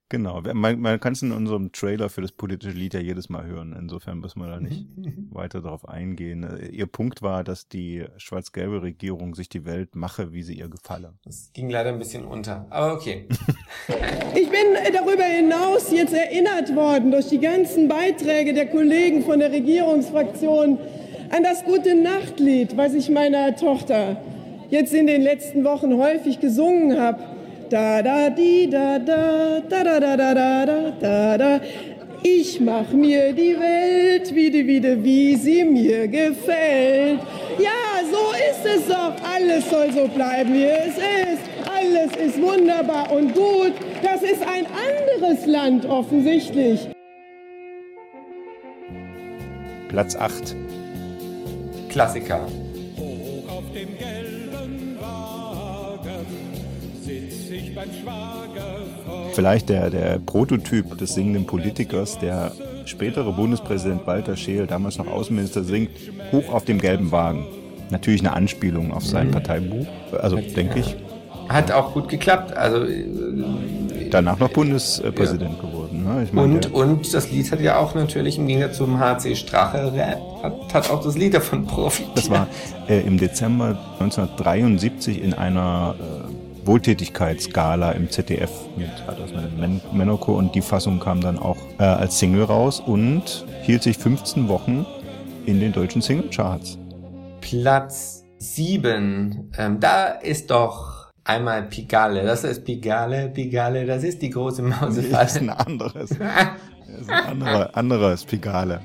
Genau, man, man kann es in unserem Trailer für das politische Lied ja jedes Mal hören. Insofern müssen wir da nicht weiter darauf eingehen. Äh, Ihr Punkt war, dass die schwarz-gelbe Regierung sich die Welt mache, wie sie ihr gefalle. Das ging leider ein bisschen unter. Aber okay. Ich bin äh, darüber hinaus jetzt erinnert worden durch die ganzen Beiträge der Kollegen von der Regierungsfraktion an das gute Nachtlied, was ich meiner Tochter jetzt in den letzten Wochen häufig gesungen habe. Da da di da da da da da da da da da da. Ich mach mir die Welt wieder wieder wie sie mir gefällt. Ja, so ist es doch. Alles soll so bleiben, wie es ist. Alles ist wunderbar und gut. Das ist ein anderes Land offensichtlich. Platz 8. Klassiker. Vielleicht der, der Prototyp des singenden Politikers, der spätere Bundespräsident Walter Scheel, damals noch Außenminister, singt, hoch auf dem gelben Wagen. Natürlich eine Anspielung auf sein Mhm. Parteibuch, also denke ich. Hat auch gut geklappt. Also äh, Danach noch Bundespräsident geworden. Ne? Ich meine, und, und das Lied hat ja auch natürlich im Gegensatz zum HC Strache hat, hat auch das Lied davon profitiert. Das war äh, im Dezember 1973 in einer äh, Wohltätigkeitsgala im ZDF mit Men Menoko und die Fassung kam dann auch äh, als Single raus und hielt sich 15 Wochen in den deutschen Singlecharts. Platz 7. Ähm, da ist doch einmal Pigalle. Das ist Pigalle, Pigalle, das ist die große Mausefalle. Das ist ein anderes. Das ist ein anderer, anderes Pigale.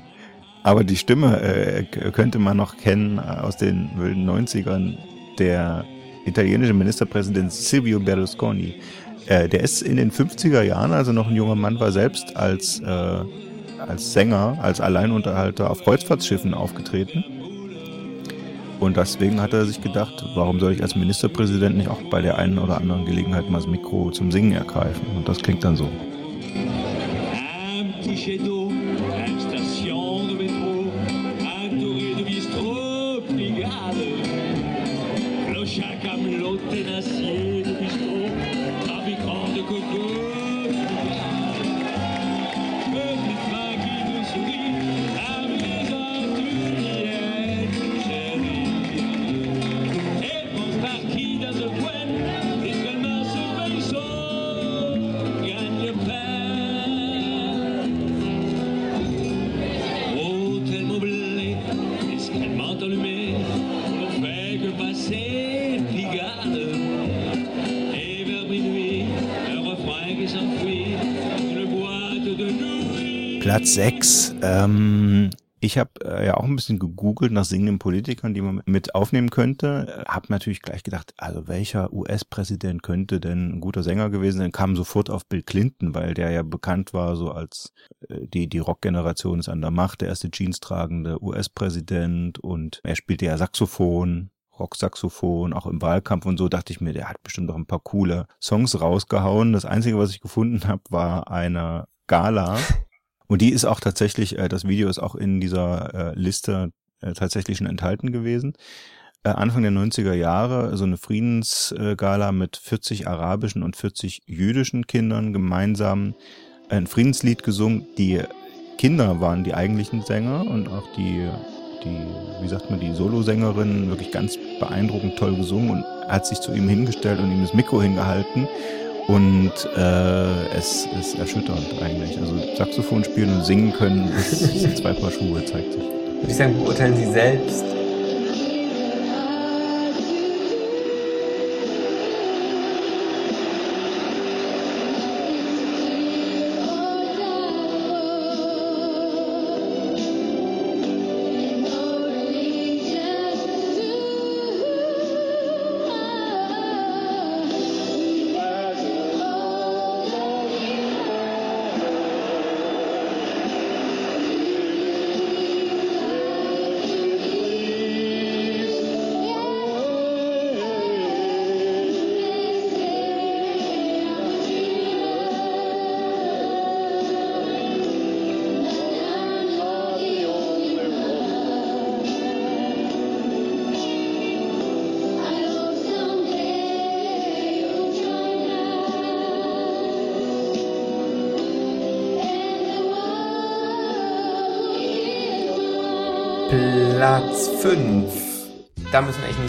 Aber die Stimme äh, könnte man noch kennen äh, aus den wilden 90ern. Der italienische Ministerpräsident Silvio Berlusconi. Äh, der ist in den 50er Jahren, also noch ein junger Mann war, selbst als, äh, als Sänger, als Alleinunterhalter auf Kreuzfahrtschiffen aufgetreten. Und deswegen hat er sich gedacht, warum soll ich als Ministerpräsident nicht auch bei der einen oder anderen Gelegenheit mal das Mikro zum Singen ergreifen? Und das klingt dann so. Platz 6. Ähm, ich habe äh, ja auch ein bisschen gegoogelt nach singenden Politikern, die man mit aufnehmen könnte. Habe natürlich gleich gedacht, also welcher US-Präsident könnte denn ein guter Sänger gewesen sein? Kam sofort auf Bill Clinton, weil der ja bekannt war so als äh, die die Rockgeneration ist an der Macht, der erste Jeans tragende US-Präsident und er spielte ja Saxophon. Rocksaxophon, auch im Wahlkampf und so, dachte ich mir, der hat bestimmt auch ein paar coole Songs rausgehauen. Das Einzige, was ich gefunden habe, war eine Gala. Und die ist auch tatsächlich, äh, das Video ist auch in dieser äh, Liste äh, tatsächlich schon enthalten gewesen. Äh, Anfang der 90er Jahre so eine Friedensgala mit 40 arabischen und 40 jüdischen Kindern gemeinsam ein Friedenslied gesungen. Die Kinder waren die eigentlichen Sänger und auch die, die wie sagt man, die Solosängerin wirklich ganz beeindruckend toll gesungen und hat sich zu ihm hingestellt und ihm das Mikro hingehalten. Und äh, es ist erschütternd eigentlich. Also Saxophon spielen und singen können, das sind zwei Paar Schuhe, zeigt sich. Würde ich sagen, beurteilen Sie selbst.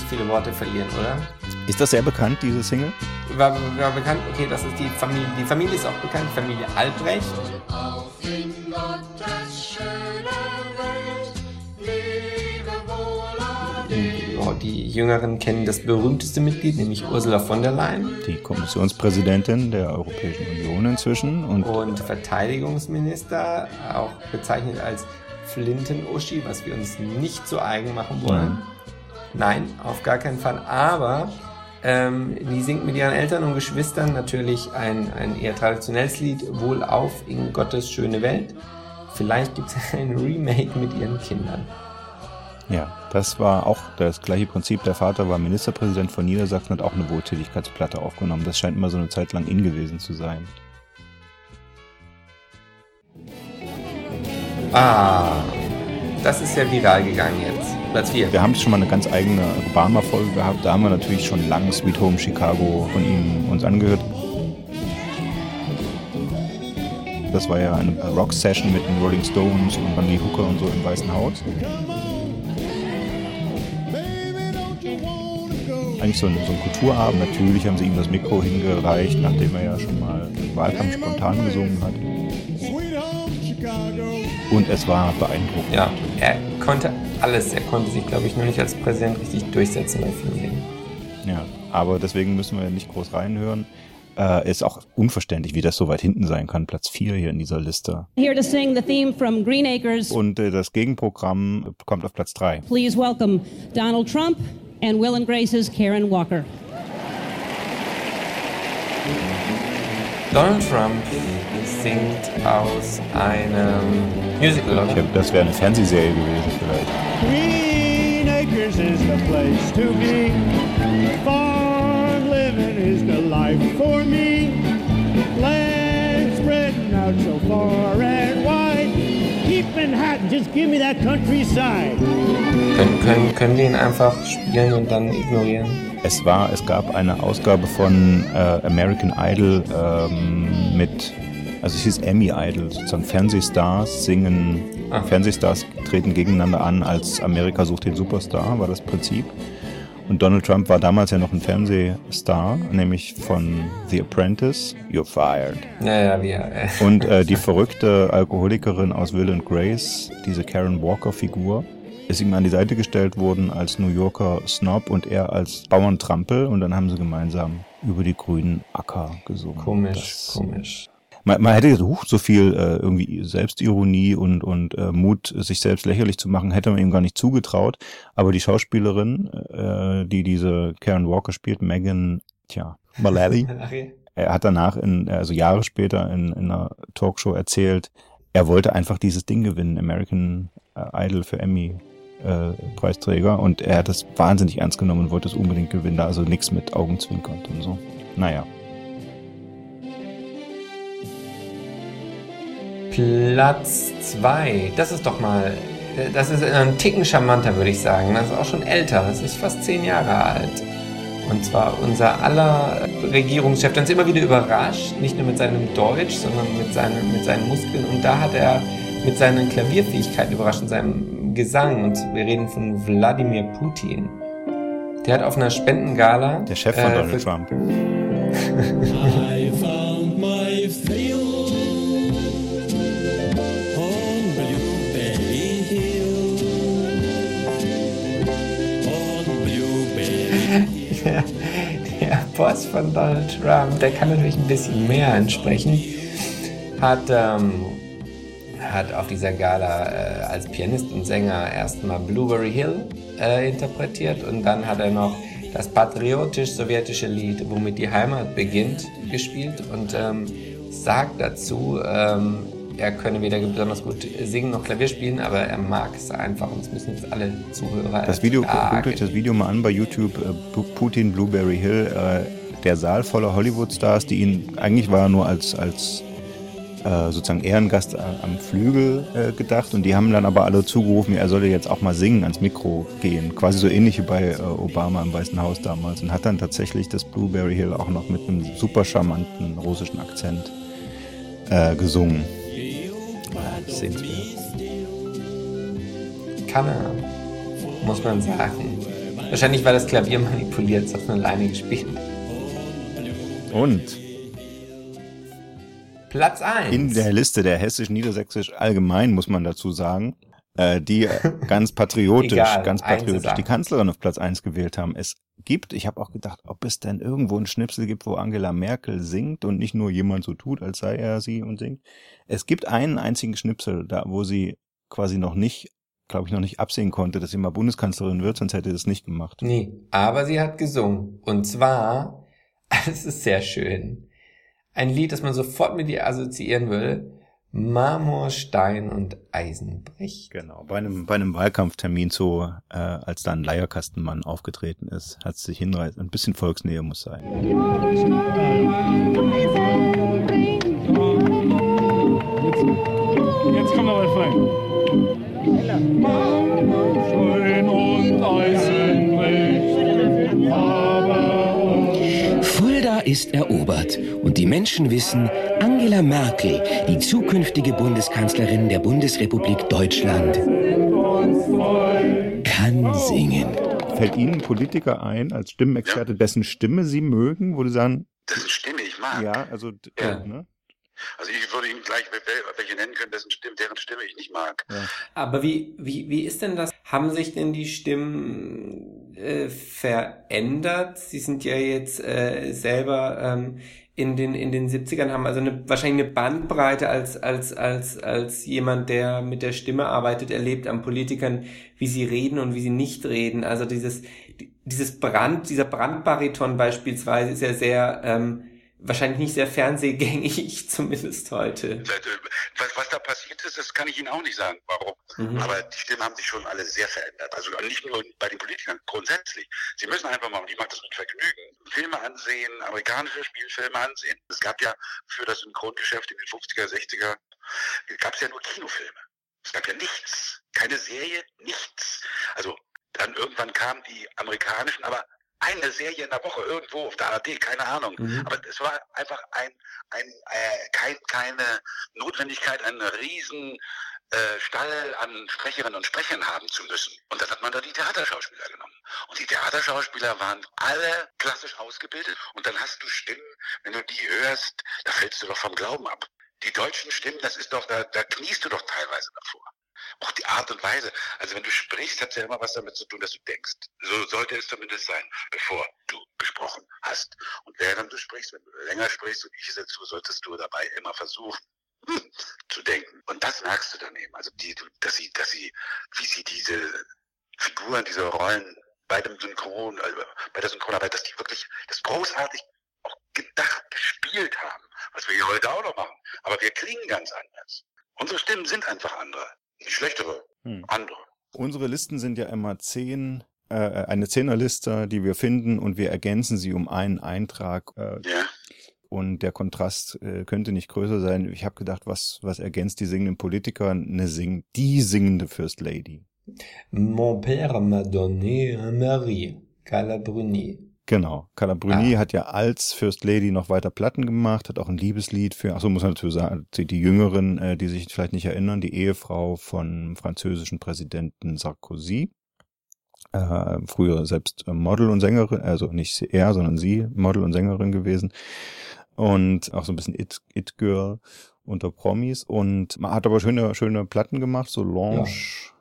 Viele Worte verlieren, oder? Ist das sehr bekannt, diese Single? War, war bekannt, okay, das ist die Familie. Die Familie ist auch bekannt, Familie Albrecht. Oh, die Jüngeren kennen das berühmteste Mitglied, nämlich Ursula von der Leyen. Die Kommissionspräsidentin der Europäischen Union inzwischen. Und, und Verteidigungsminister, auch bezeichnet als Flinten-Uschi, was wir uns nicht so eigen machen wollen. Nein, auf gar keinen Fall. Aber ähm, die singt mit ihren Eltern und Geschwistern natürlich ein, ein eher traditionelles Lied, Wohl auf in Gottes schöne Welt. Vielleicht gibt es ein Remake mit ihren Kindern. Ja, das war auch das gleiche Prinzip. Der Vater war Ministerpräsident von Niedersachsen und hat auch eine Wohltätigkeitsplatte aufgenommen. Das scheint immer so eine Zeit lang in gewesen zu sein. Ah, das ist ja viral gegangen jetzt. Platz 4. Wir haben schon mal eine ganz eigene Obama-Folge gehabt. Da haben wir natürlich schon lange Sweet Home Chicago von ihm uns angehört. Das war ja eine Rock-Session mit den Rolling Stones und die Hooker und so im Weißen Haus. Eigentlich so ein, so ein Kulturabend. Natürlich haben sie ihm das Mikro hingereicht, nachdem er ja schon mal im Wahlkampf spontan gesungen hat. Und es war beeindruckend. Ja, er konnte alles. Er konnte sich, glaube ich, nur nicht als Präsident richtig durchsetzen bei vielen Dingen. Ja, aber deswegen müssen wir nicht groß reinhören. Äh, ist auch unverständlich, wie das so weit hinten sein kann. Platz 4 hier in dieser Liste. Here to sing the theme from Green Acres. Und äh, das Gegenprogramm kommt auf Platz 3. Please welcome Donald Trump and Will and Grace's Karen Walker. Donald Trump singt aus einem Musical. Ich glaub, das wäre eine Fernsehserie gewesen vielleicht. Green Acres is the place to be. Farm living is the life for me. Land spreading out so far and wide. Keep Manhattan, just give me that countryside. Können, können, können die ihn einfach spielen und dann ignorieren? Es war, es gab eine Ausgabe von äh, American Idol ähm, mit, also es hieß Emmy Idol, sozusagen Fernsehstars singen, Ah. Fernsehstars treten gegeneinander an als Amerika sucht den Superstar, war das Prinzip. Und Donald Trump war damals ja noch ein Fernsehstar, nämlich von The Apprentice, You're Fired. Ja, ja, wir. Äh. Und äh, die verrückte Alkoholikerin aus Will and Grace, diese Karen Walker-Figur, ist ihm an die Seite gestellt worden als New Yorker Snob und er als Bauerntrampel und dann haben sie gemeinsam über die grünen Acker gesungen. Komisch, Das- komisch. Man, man hätte huch, so viel äh, irgendwie Selbstironie und, und äh, Mut, sich selbst lächerlich zu machen, hätte man ihm gar nicht zugetraut. Aber die Schauspielerin, äh, die diese Karen Walker spielt, Megan, tja, Mullally, er hat danach, in, also Jahre später in, in einer Talkshow erzählt, er wollte einfach dieses Ding gewinnen, American äh, Idol für Emmy. Äh, Preisträger und er hat es wahnsinnig ernst genommen und wollte es unbedingt gewinnen, also nichts mit Augenzwinkern und so. Naja. Platz 2. Das ist doch mal. Das ist ein Ticken charmanter, würde ich sagen. Das ist auch schon älter. Das ist fast zehn Jahre alt. Und zwar unser aller Regierungschef, der uns immer wieder überrascht, nicht nur mit seinem Deutsch, sondern mit seinen, mit seinen Muskeln. Und da hat er mit seinen Klavierfähigkeiten überrascht, und seinem Gesang. Und wir reden von Wladimir Putin. Der hat auf einer Spendengala. Der Chef von äh, Donald für- Trump. I found my field der, der Boss von Donald Trump, der kann natürlich ein bisschen mehr entsprechen, hat, ähm, hat auf dieser Gala äh, als Pianist und Sänger erstmal Blueberry Hill äh, interpretiert und dann hat er noch das patriotisch-sowjetische Lied Womit die Heimat beginnt gespielt und ähm, sagt dazu, ähm, er könne weder besonders gut singen noch Klavier spielen, aber er mag es einfach und das müssen jetzt alle Zuhörer Das Video, guckt euch das Video mal an bei YouTube, äh, Putin Blueberry Hill, äh, der Saal voller Hollywood-Stars, die ihn, eigentlich war er nur als, als äh, sozusagen Ehrengast äh, am Flügel äh, gedacht und die haben dann aber alle zugerufen, er solle jetzt auch mal singen, ans Mikro gehen. Quasi so ähnlich wie bei äh, Obama im Weißen Haus damals und hat dann tatsächlich das Blueberry Hill auch noch mit einem super charmanten russischen Akzent äh, gesungen. Sehenswert. Kann er. muss man sagen. Wahrscheinlich war das Klavier manipuliert, es hat von alleine gespielt. Und Platz 1. in der Liste der hessisch-niedersächsisch allgemein, muss man dazu sagen, äh, die ganz patriotisch, Egal, ganz patriotisch die Kanzlerin auf Platz 1 gewählt haben. Es gibt, ich habe auch gedacht, ob es denn irgendwo einen Schnipsel gibt, wo Angela Merkel singt und nicht nur jemand so tut, als sei er sie und singt. Es gibt einen einzigen Schnipsel, da wo sie quasi noch nicht, glaube ich, noch nicht absehen konnte, dass sie mal Bundeskanzlerin wird, sonst hätte sie das nicht gemacht. Nee, aber sie hat gesungen. Und zwar, es ist sehr schön, ein Lied, das man sofort mit ihr assoziieren will. Marmor, Stein und Eisen bricht. Genau. Bei einem, bei einem Wahlkampftermin so, äh, als dann Leierkastenmann aufgetreten ist, hat sie sich hinreißen. Ein bisschen Volksnähe muss sein. Jetzt kommt aber fein. Stein und Eisen bricht, Ist erobert und die Menschen wissen, Angela Merkel, die zukünftige Bundeskanzlerin der Bundesrepublik Deutschland, kann singen. Fällt Ihnen ein Politiker ein, als Stimmenexperte, dessen Stimme Sie mögen, wo Sie sagen, Dessen Stimme ich mag. ja, also, d- Ja. ne? Also ich würde Ihnen gleich wel- welche nennen können, dessen Stimme, deren Stimme ich nicht mag. Aber wie, wie, wie ist denn das? Haben sich denn die Stimmen äh, verändert? Sie sind ja jetzt äh, selber ähm, in den in den 70ern haben also eine wahrscheinlich eine Bandbreite als als als als jemand, der mit der Stimme arbeitet, erlebt an Politikern, wie sie reden und wie sie nicht reden. Also dieses dieses Brand, dieser Brandbariton beispielsweise ist ja sehr ähm, wahrscheinlich nicht sehr fernsehgängig, zumindest heute. Was, was da passiert ist, das kann ich Ihnen auch nicht sagen, warum. Mhm. Aber die Stimmen haben sich schon alle sehr verändert. Also nicht nur bei den Politikern, grundsätzlich. Sie müssen einfach mal, und ich mache das mit Vergnügen, Filme ansehen, amerikanische Spielfilme ansehen. Es gab ja für das Synchrongeschäft in den 50er, 60er, gab es ja nur Kinofilme. Es gab ja nichts. Keine Serie, nichts. Also dann irgendwann kamen die amerikanischen, aber eine Serie in der Woche irgendwo auf der ARD, keine Ahnung. Mhm. Aber es war einfach ein, ein äh, kein, keine Notwendigkeit, einen riesen äh, Stall an Sprecherinnen und Sprechern haben zu müssen. Und dann hat man da die Theaterschauspieler genommen. Und die Theaterschauspieler waren alle klassisch ausgebildet. Und dann hast du Stimmen, wenn du die hörst, da fällst du doch vom Glauben ab. Die deutschen Stimmen, das ist doch, da, da kniest du doch teilweise davor. Auch die Art und Weise. Also wenn du sprichst, hat es ja immer was damit zu tun, dass du denkst. So sollte es zumindest sein, bevor du gesprochen hast. Und während du sprichst, wenn du länger sprichst und ich dazu, solltest du dabei immer versuchen, hm, zu denken. Und das merkst du dann eben. Also die, dass sie, dass sie, wie sie diese Figuren, diese Rollen bei dem Synchron, also bei der Synchronarbeit, dass die wirklich das großartig auch gedacht, gespielt haben, was wir hier heute auch noch machen. Aber wir klingen ganz anders. Unsere Stimmen sind einfach andere. Nicht schlechtere, Hm. andere. Unsere Listen sind ja immer zehn, äh, eine Zehnerliste, die wir finden und wir ergänzen sie um einen Eintrag. Äh, Und der Kontrast äh, könnte nicht größer sein. Ich habe gedacht, was, was ergänzt die singenden Politiker? Eine sing die singende First Lady. Mon père m'a donné un mari, Carla Bruni. Genau. Carla Bruni hat ja als First Lady noch weiter Platten gemacht, hat auch ein Liebeslied für, ach so muss man natürlich sagen, die, die Jüngeren, äh, die sich vielleicht nicht erinnern, die Ehefrau von französischen Präsidenten Sarkozy. Äh, früher selbst Model und Sängerin, also nicht er, sondern sie, Model und Sängerin gewesen. Und auch so ein bisschen It, It Girl unter Promis. Und man hat aber schöne, schöne Platten gemacht, so Lounge.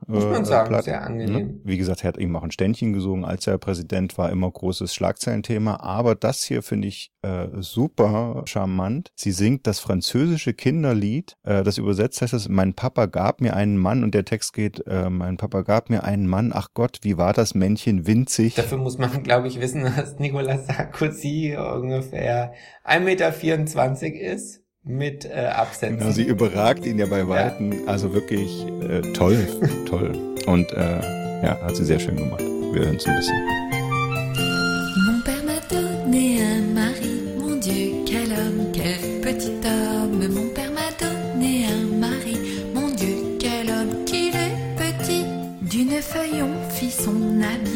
Ja, muss man sagen, Platten, sehr angenehm. ne? Wie gesagt, er hat eben auch ein Ständchen gesungen, als er Präsident war, immer großes Schlagzeilenthema. Aber das hier finde ich äh, super charmant. Sie singt das französische Kinderlied. Äh, das übersetzt heißt es, mein Papa gab mir einen Mann und der Text geht, äh, mein Papa gab mir einen Mann. Ach Gott, wie war das Männchen winzig? Dafür muss man, glaube ich, wissen, dass Nicolas Sarkozy ungefähr 1,24 Meter ist mit äh, Absätzen. Genau, sie überragt ihn ja bei Weitem. Also wirklich äh, toll, toll. Und äh, ja, hat sie sehr schön gemacht. Wir hören es ein bisschen. Mon père m'a donné un mari, mon Dieu, quel homme, quel petit homme. Mon père m'a donné un mari, mon Dieu, quel homme qu'il est petit. D'une feuille on fit son habit,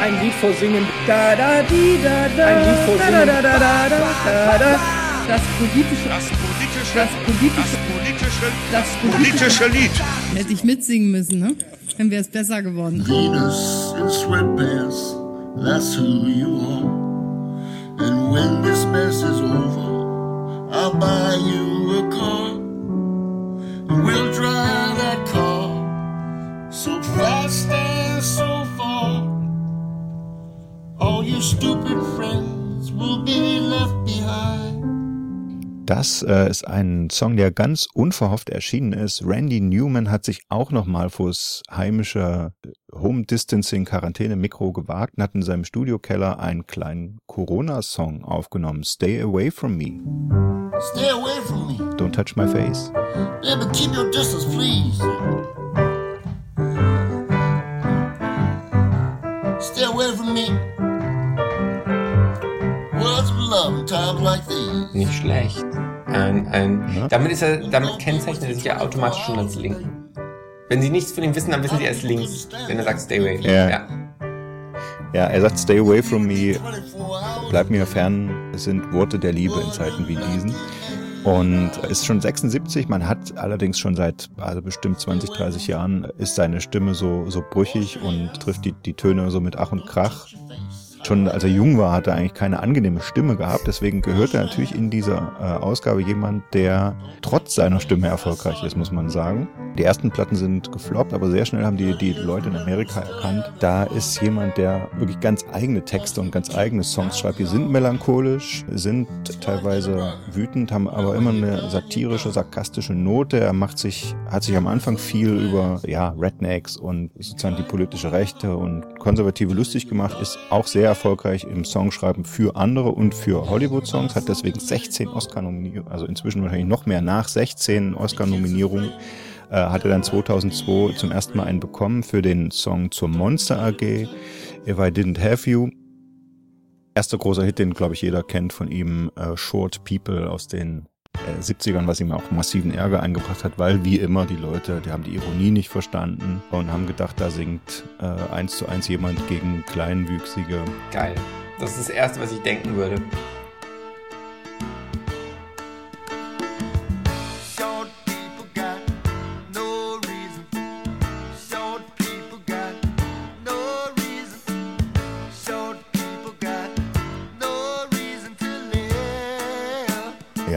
Ein Lied vorsingen. Da, da, die, da, da, Ein Lied vorsingen. da, da, da, da, da, da, da. Das politische, Das politische, das politische, das politische, politische Lied. Hätte ich mitsingen müssen, ne? Dann wäre es besser geworden. Venus in sweatpants, that's who you are. And when this mess is over, I'll buy you a car. And we'll drive that car so fast and so far. All your stupid friends will be left behind. Das äh, ist ein Song, der ganz unverhofft erschienen ist. Randy Newman hat sich auch nochmal vors heimische Home Distancing Quarantäne Mikro gewagt und hat in seinem Studiokeller einen kleinen Corona-Song aufgenommen. Stay away from me. Stay away from me. Don't touch my face. Baby, keep your distance, please. Stay away from me. Nicht schlecht. Ein, ein, Damit ist er, damit kennzeichnet er sich ja automatisch schon als Linken. Wenn Sie nichts von ihm wissen, dann wissen Sie er ist links. Wenn er sagt Stay away. Ja. ja. Ja, er sagt Stay away from me, bleib mir fern, es sind Worte der Liebe in Zeiten wie diesen. Und ist schon 76, man hat allerdings schon seit also bestimmt 20, 30 Jahren ist seine Stimme so, so brüchig und trifft die, die Töne so mit Ach und Krach. Schon als er jung war, hat er eigentlich keine angenehme Stimme gehabt. Deswegen gehört er natürlich in dieser äh, Ausgabe jemand, der trotz seiner Stimme erfolgreich ist, muss man sagen. Die ersten Platten sind gefloppt, aber sehr schnell haben die, die Leute in Amerika erkannt, da ist jemand, der wirklich ganz eigene Texte und ganz eigene Songs schreibt. Die sind melancholisch, sind teilweise wütend, haben aber immer eine satirische, sarkastische Note. Er macht sich, hat sich am Anfang viel über ja, Rednecks und sozusagen die politische Rechte und Konservative lustig gemacht, ist auch sehr erfolgreich im Songschreiben für andere und für Hollywood-Songs, hat deswegen 16 Oscar-Nominierungen, also inzwischen wahrscheinlich noch mehr nach 16 Oscar-Nominierungen äh, hat er dann 2002 zum ersten Mal einen bekommen für den Song zur Monster AG, If I Didn't Have You. Erster großer Hit, den glaube ich jeder kennt von ihm, äh, Short People aus den äh, 70ern, was ihm auch massiven Ärger eingebracht hat, weil wie immer die Leute, die haben die Ironie nicht verstanden und haben gedacht, da singt äh, eins zu eins jemand gegen kleinwüchsige. Geil. Das ist das Erste, was ich denken würde.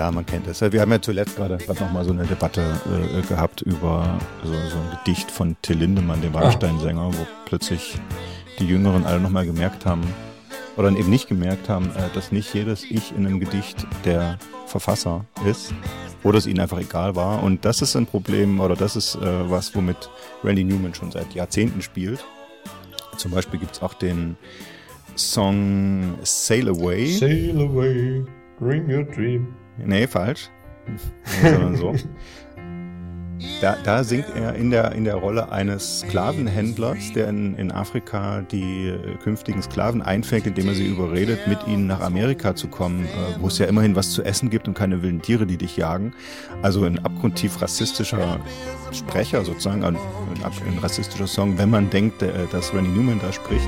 Ja, man kennt es. Wir haben ja zuletzt gerade noch mal so eine Debatte äh, gehabt über so, so ein Gedicht von Till Lindemann, dem Rammstein-Sänger, wo plötzlich die Jüngeren alle noch mal gemerkt haben, oder eben nicht gemerkt haben, äh, dass nicht jedes Ich in einem Gedicht der Verfasser ist oder es ihnen einfach egal war. Und das ist ein Problem oder das ist äh, was, womit Randy Newman schon seit Jahrzehnten spielt. Zum Beispiel gibt es auch den Song Sail Away. Sail away, bring your dream. Nee, falsch. Sondern so. Da, da singt er in der, in der Rolle eines Sklavenhändlers, der in, in Afrika die künftigen Sklaven einfängt, indem er sie überredet, mit ihnen nach Amerika zu kommen, äh, wo es ja immerhin was zu essen gibt und keine wilden Tiere, die dich jagen. Also ein abgrundtief rassistischer Sprecher sozusagen, ein, ein rassistischer Song, wenn man denkt, äh, dass Randy Newman da spricht.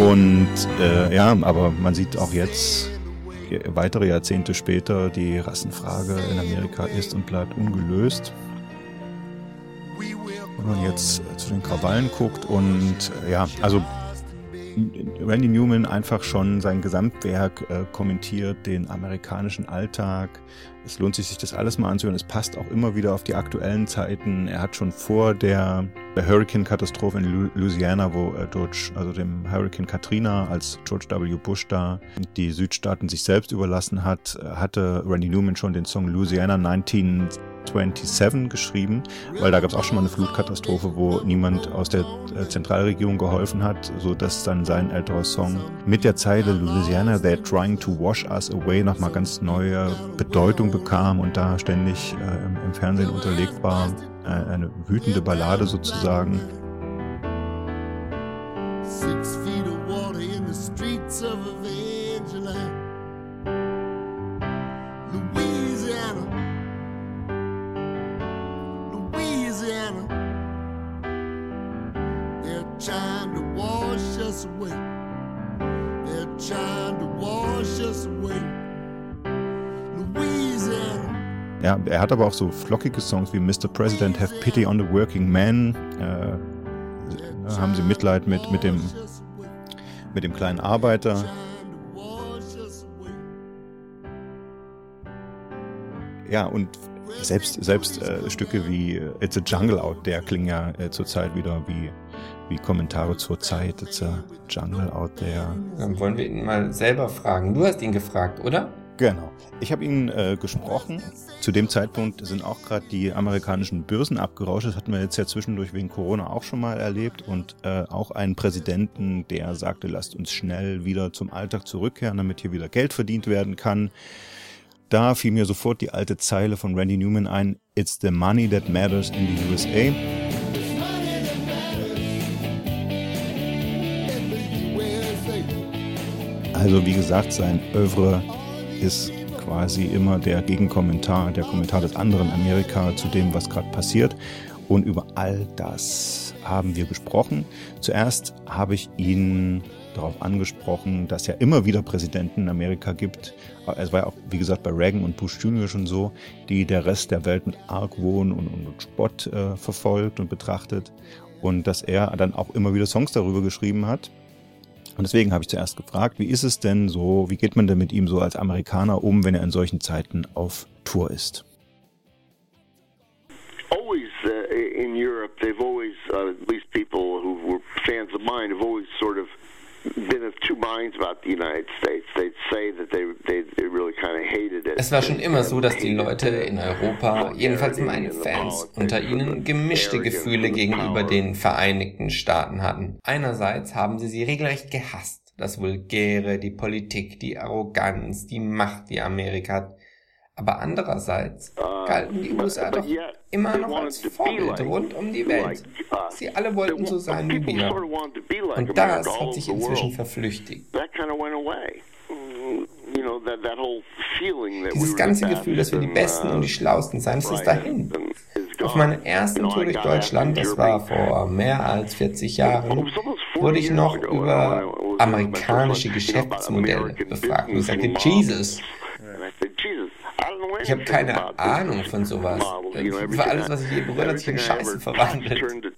Und äh, ja, aber man sieht auch jetzt, je- weitere Jahrzehnte später, die Rassenfrage in Amerika ist und bleibt ungelöst. Wenn man jetzt äh, zu den Krawallen guckt und äh, ja, also Randy Newman einfach schon sein Gesamtwerk äh, kommentiert, den amerikanischen Alltag. Es lohnt sich, sich das alles mal anzuhören. Es passt auch immer wieder auf die aktuellen Zeiten. Er hat schon vor der, Hurricane-Katastrophe in Louisiana, wo äh, George, also dem Hurricane Katrina, als George W. Bush da die Südstaaten sich selbst überlassen hat, äh, hatte Randy Newman schon den Song Louisiana 27 geschrieben, weil da gab es auch schon mal eine Flutkatastrophe, wo niemand aus der äh, Zentralregierung geholfen hat, sodass dann sein älterer Song mit der Zeile Louisiana, they're trying to wash us away nochmal ganz neue Bedeutung bekam und da ständig äh, im Fernsehen unterlegt war. Äh, eine wütende Ballade sozusagen. Six feet of water in the streets of a us away. They're trying to wash us away. Louisiana. Ja, er hat aber auch so flockige Songs wie Mr. President, Have Pity on the Working Man. Äh, haben Sie Mitleid mit, mit, dem, mit dem kleinen Arbeiter. Ja, und selbst, selbst äh, Stücke wie äh, It's a Jungle Out There klingen ja äh, zurzeit wieder wie, wie Kommentare zur Zeit. It's a Jungle Out There. Dann wollen wir ihn mal selber fragen. Du hast ihn gefragt, oder? Genau. Ich habe ihn äh, gesprochen. Zu dem Zeitpunkt sind auch gerade die amerikanischen Börsen abgerauscht. Das hatten wir jetzt ja zwischendurch wegen Corona auch schon mal erlebt. Und äh, auch einen Präsidenten, der sagte, lasst uns schnell wieder zum Alltag zurückkehren, damit hier wieder Geld verdient werden kann. Da fiel mir sofort die alte Zeile von Randy Newman ein, It's the money that matters in the USA. Also wie gesagt, sein Oeuvre ist quasi immer der Gegenkommentar, der Kommentar des anderen Amerika zu dem, was gerade passiert. Und über all das haben wir gesprochen. Zuerst habe ich ihn darauf angesprochen, dass ja immer wieder Präsidenten in Amerika gibt. Es war ja auch, wie gesagt, bei Reagan und Bush Jr. schon so, die der Rest der Welt mit Argwohn und, und Spott äh, verfolgt und betrachtet. Und dass er dann auch immer wieder Songs darüber geschrieben hat. Und deswegen habe ich zuerst gefragt, wie ist es denn so, wie geht man denn mit ihm so als Amerikaner um, wenn er in solchen Zeiten auf Tour ist? always uh, in Europe, they've always, uh, at least people who were fans of mine, have always sort of been of two minds about the United States. They'd say that they they, they really kind of hated it. Es war schon immer so, dass die Leute in Europa, jedenfalls meine Fans unter ihnen, gemischte Gefühle gegenüber den Vereinigten Staaten hatten. Einerseits haben sie sie regelrecht gehasst. Das Vulgäre, die Politik, die Arroganz, die Macht, die Amerika hat. Aber andererseits galten die USA doch immer noch als Vorbild rund um die Welt. Sie alle wollten so sein wie wir. Und das hat sich inzwischen verflüchtigt. Mm, Dieses ganze Gefühl, dass wir die best Besten und die Schlausten sein, das ist dahin. Auf meiner ersten Tour durch Deutschland, das war vor mehr als 40 Jahren, wurde ich noch über amerikanische Geschäftsmodelle befragt. Und ich sagte, Jesus, And I said, Jesus, I don't know ich habe keine Ahnung von sowas. Für alles, was ich je berührt hat sich in Scheiße verwandelt.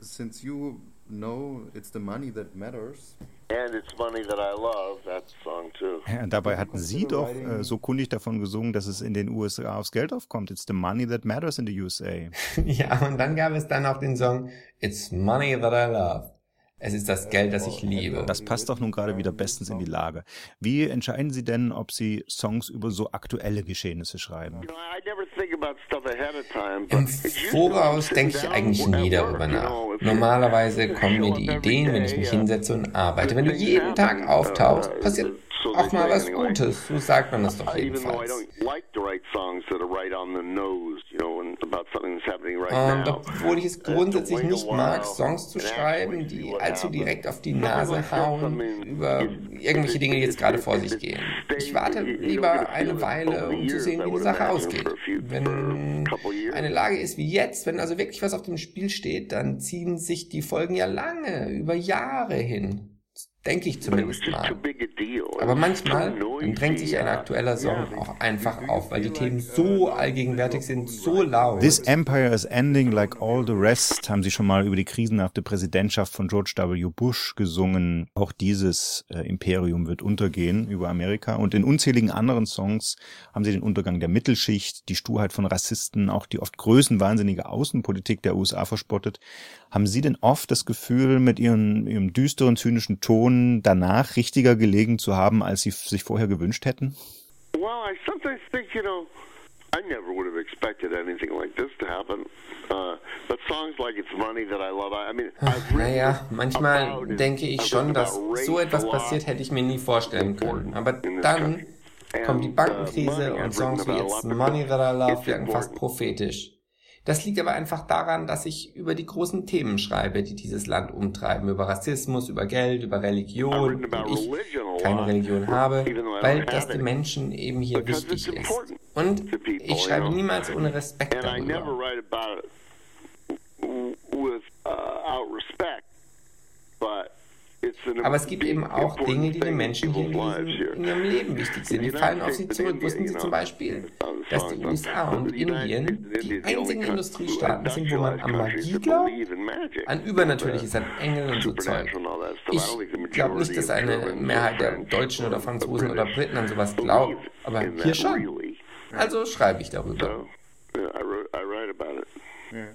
Since you know it's the money that matters. And it's money that I love, that song too. Ja, dabei hatten Sie doch äh, so kundig davon gesungen, dass es in den USA aufs Geld aufkommt. It's the money that matters in the USA. Ja, und dann gab es dann auch den Song It's Money That I Love. Es ist das Geld, das ich liebe. Das passt doch nun gerade wieder bestens in die Lage. Wie entscheiden Sie denn, ob Sie Songs über so aktuelle Geschehnisse schreiben? Im Voraus denke ich eigentlich nie darüber nach. Normalerweise kommen mir die Ideen, wenn ich mich hinsetze und arbeite. Wenn du jeden Tag auftauchst, passiert auch mal was Gutes. So sagt man das doch Even though I jedenfalls. don't like to write songs that are right on the nose, you know, and about something that's happening right Und now. obwohl ich es grundsätzlich nicht mag, Songs zu schreiben, die allzu direkt auf die Nase hauen über irgendwelche Dinge, die jetzt gerade vor sich gehen. Ich warte lieber eine Weile, um zu sehen, wie die Sache ausgeht. Wenn eine Lage ist wie jetzt, wenn also wirklich was auf dem Spiel steht, dann ziehen sich die Folgen ja lange, über Jahre hin. Denke ich zumindest mal. Aber manchmal drängt sich ein aktueller Song auch einfach auf, weil die Themen so allgegenwärtig sind, so laut. This empire is ending like all the rest, haben Sie schon mal über die krisenhafte Präsidentschaft von George W. Bush gesungen. Auch dieses äh, Imperium wird untergehen über Amerika. Und in unzähligen anderen Songs haben Sie den Untergang der Mittelschicht, die Sturheit von Rassisten, auch die oft größenwahnsinnige Außenpolitik der USA verspottet. Haben Sie denn oft das Gefühl, mit Ihren, Ihrem düsteren, zynischen Ton danach richtiger gelegen zu haben, als Sie sich vorher gewünscht hätten? Well, I sometimes think, you know, I never would have expected anything like this to happen. Uh, but songs like It's Money That I Love, I I mean, I've written Naja, manchmal denke ich schon, dass so etwas passiert, hätte ich mir nie vorstellen können. Aber dann kommt die Bankenkrise und Songs wie It's Money That I Love wirken fast prophetisch. Das liegt aber einfach daran, dass ich über die großen Themen schreibe, die dieses Land umtreiben. Über Rassismus, über Geld, über Religion, und ich keine Religion habe, weil das den Menschen eben hier wichtig ist. Und ich schreibe niemals ohne Respekt darüber. Aber es gibt eben auch Dinge, die den Menschen hier in, ihrem Leben wichtig sind. Die fallen auf sie zurück. Wussten Sie zum Beispiel, dass die USA und Indien die einzigen Industriestaaten sind, wo man an Magie glaubt, an Übernatürliches, an Engel und so Zeug. Ich glaube nicht, dass eine Mehrheit der Deutschen oder Franzosen oder Briten an sowas glaubt, aber hier schon. Also schreibe ich darüber. Yeah.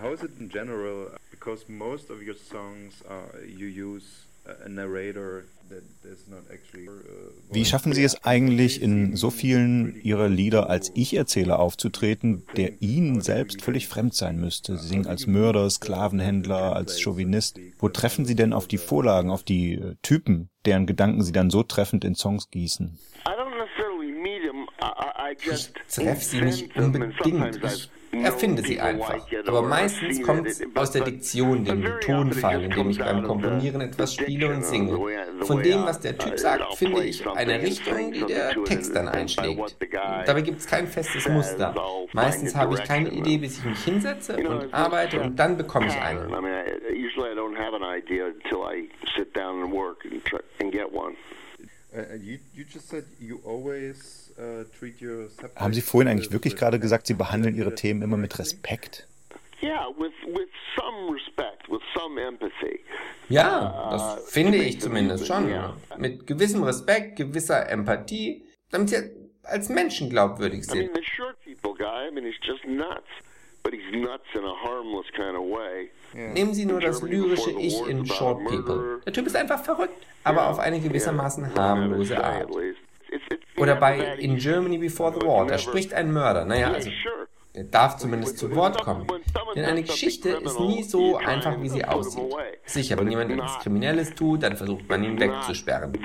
How is it in general? Because most of your songs, uh, you use a narrator that is not actually. Uh, Wie schaffen Sie es eigentlich, in so vielen Ihrer Lieder als Ich-Erzähler aufzutreten, der Ihnen selbst völlig fremd sein müsste? Sie singen als Mörder, Sklavenhändler, als Chauvinist. Wo treffen Sie denn auf die Vorlagen, auf die äh, Typen, deren Gedanken Sie dann so treffend in Songs gießen? Ich treffe sie nicht unbedingt. Erfinde sie einfach. Aber meistens kommt es aus der Diktion, dem Tonfall, in dem ich beim Komponieren etwas spiele und singe. Von dem, was der Typ sagt, finde ich eine Richtung, die der Text dann einschlägt. Dabei gibt es kein festes Muster. Meistens habe ich keine Idee, bis ich mich hinsetze und arbeite und dann bekomme ich eine. Uh, you, you just said you always uh, Haben Sie vorhin eigentlich wirklich gerade gesagt, Sie behandeln Ihre Themen immer mit Respekt? Ja, das finde ich zumindest schon. Mit gewissem Respekt, gewisser Empathie, damit sie als Menschen glaubwürdig sind. Nehmen Sie nur das lyrische Ich in Short People. Der Typ ist einfach verrückt, aber auf eine gewissermaßen harmlose Art. Oder bei In Germany Before the War, da spricht ein Mörder. Naja, also er darf zumindest zu Wort kommen. Denn eine Geschichte ist nie so einfach, wie sie aussieht. Sicher, wenn jemand etwas Kriminelles tut, dann versucht man ihn wegzusperren.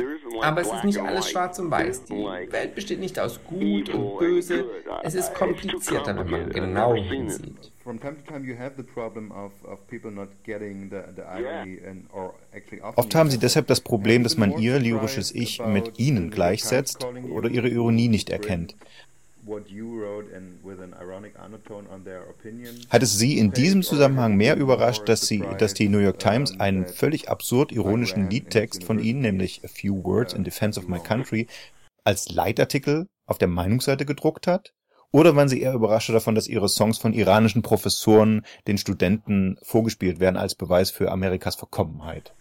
Aber es ist nicht alles schwarz und weiß. Die Welt besteht nicht aus gut und böse. Es ist komplizierter, wenn man genau hinsieht. Oft haben Sie deshalb das Problem, dass man Ihr lyrisches Ich mit Ihnen gleichsetzt oder Ihre Ironie nicht erkennt. Hat es Sie in diesem Zusammenhang mehr überrascht, dass, Sie, dass die New York Times einen völlig absurd ironischen Liedtext von Ihnen, nämlich A Few Words in Defense of My Country, als Leitartikel auf der Meinungsseite gedruckt hat? Oder waren Sie eher überrascht davon, dass Ihre Songs von iranischen Professoren den Studenten vorgespielt werden als Beweis für Amerikas Verkommenheit?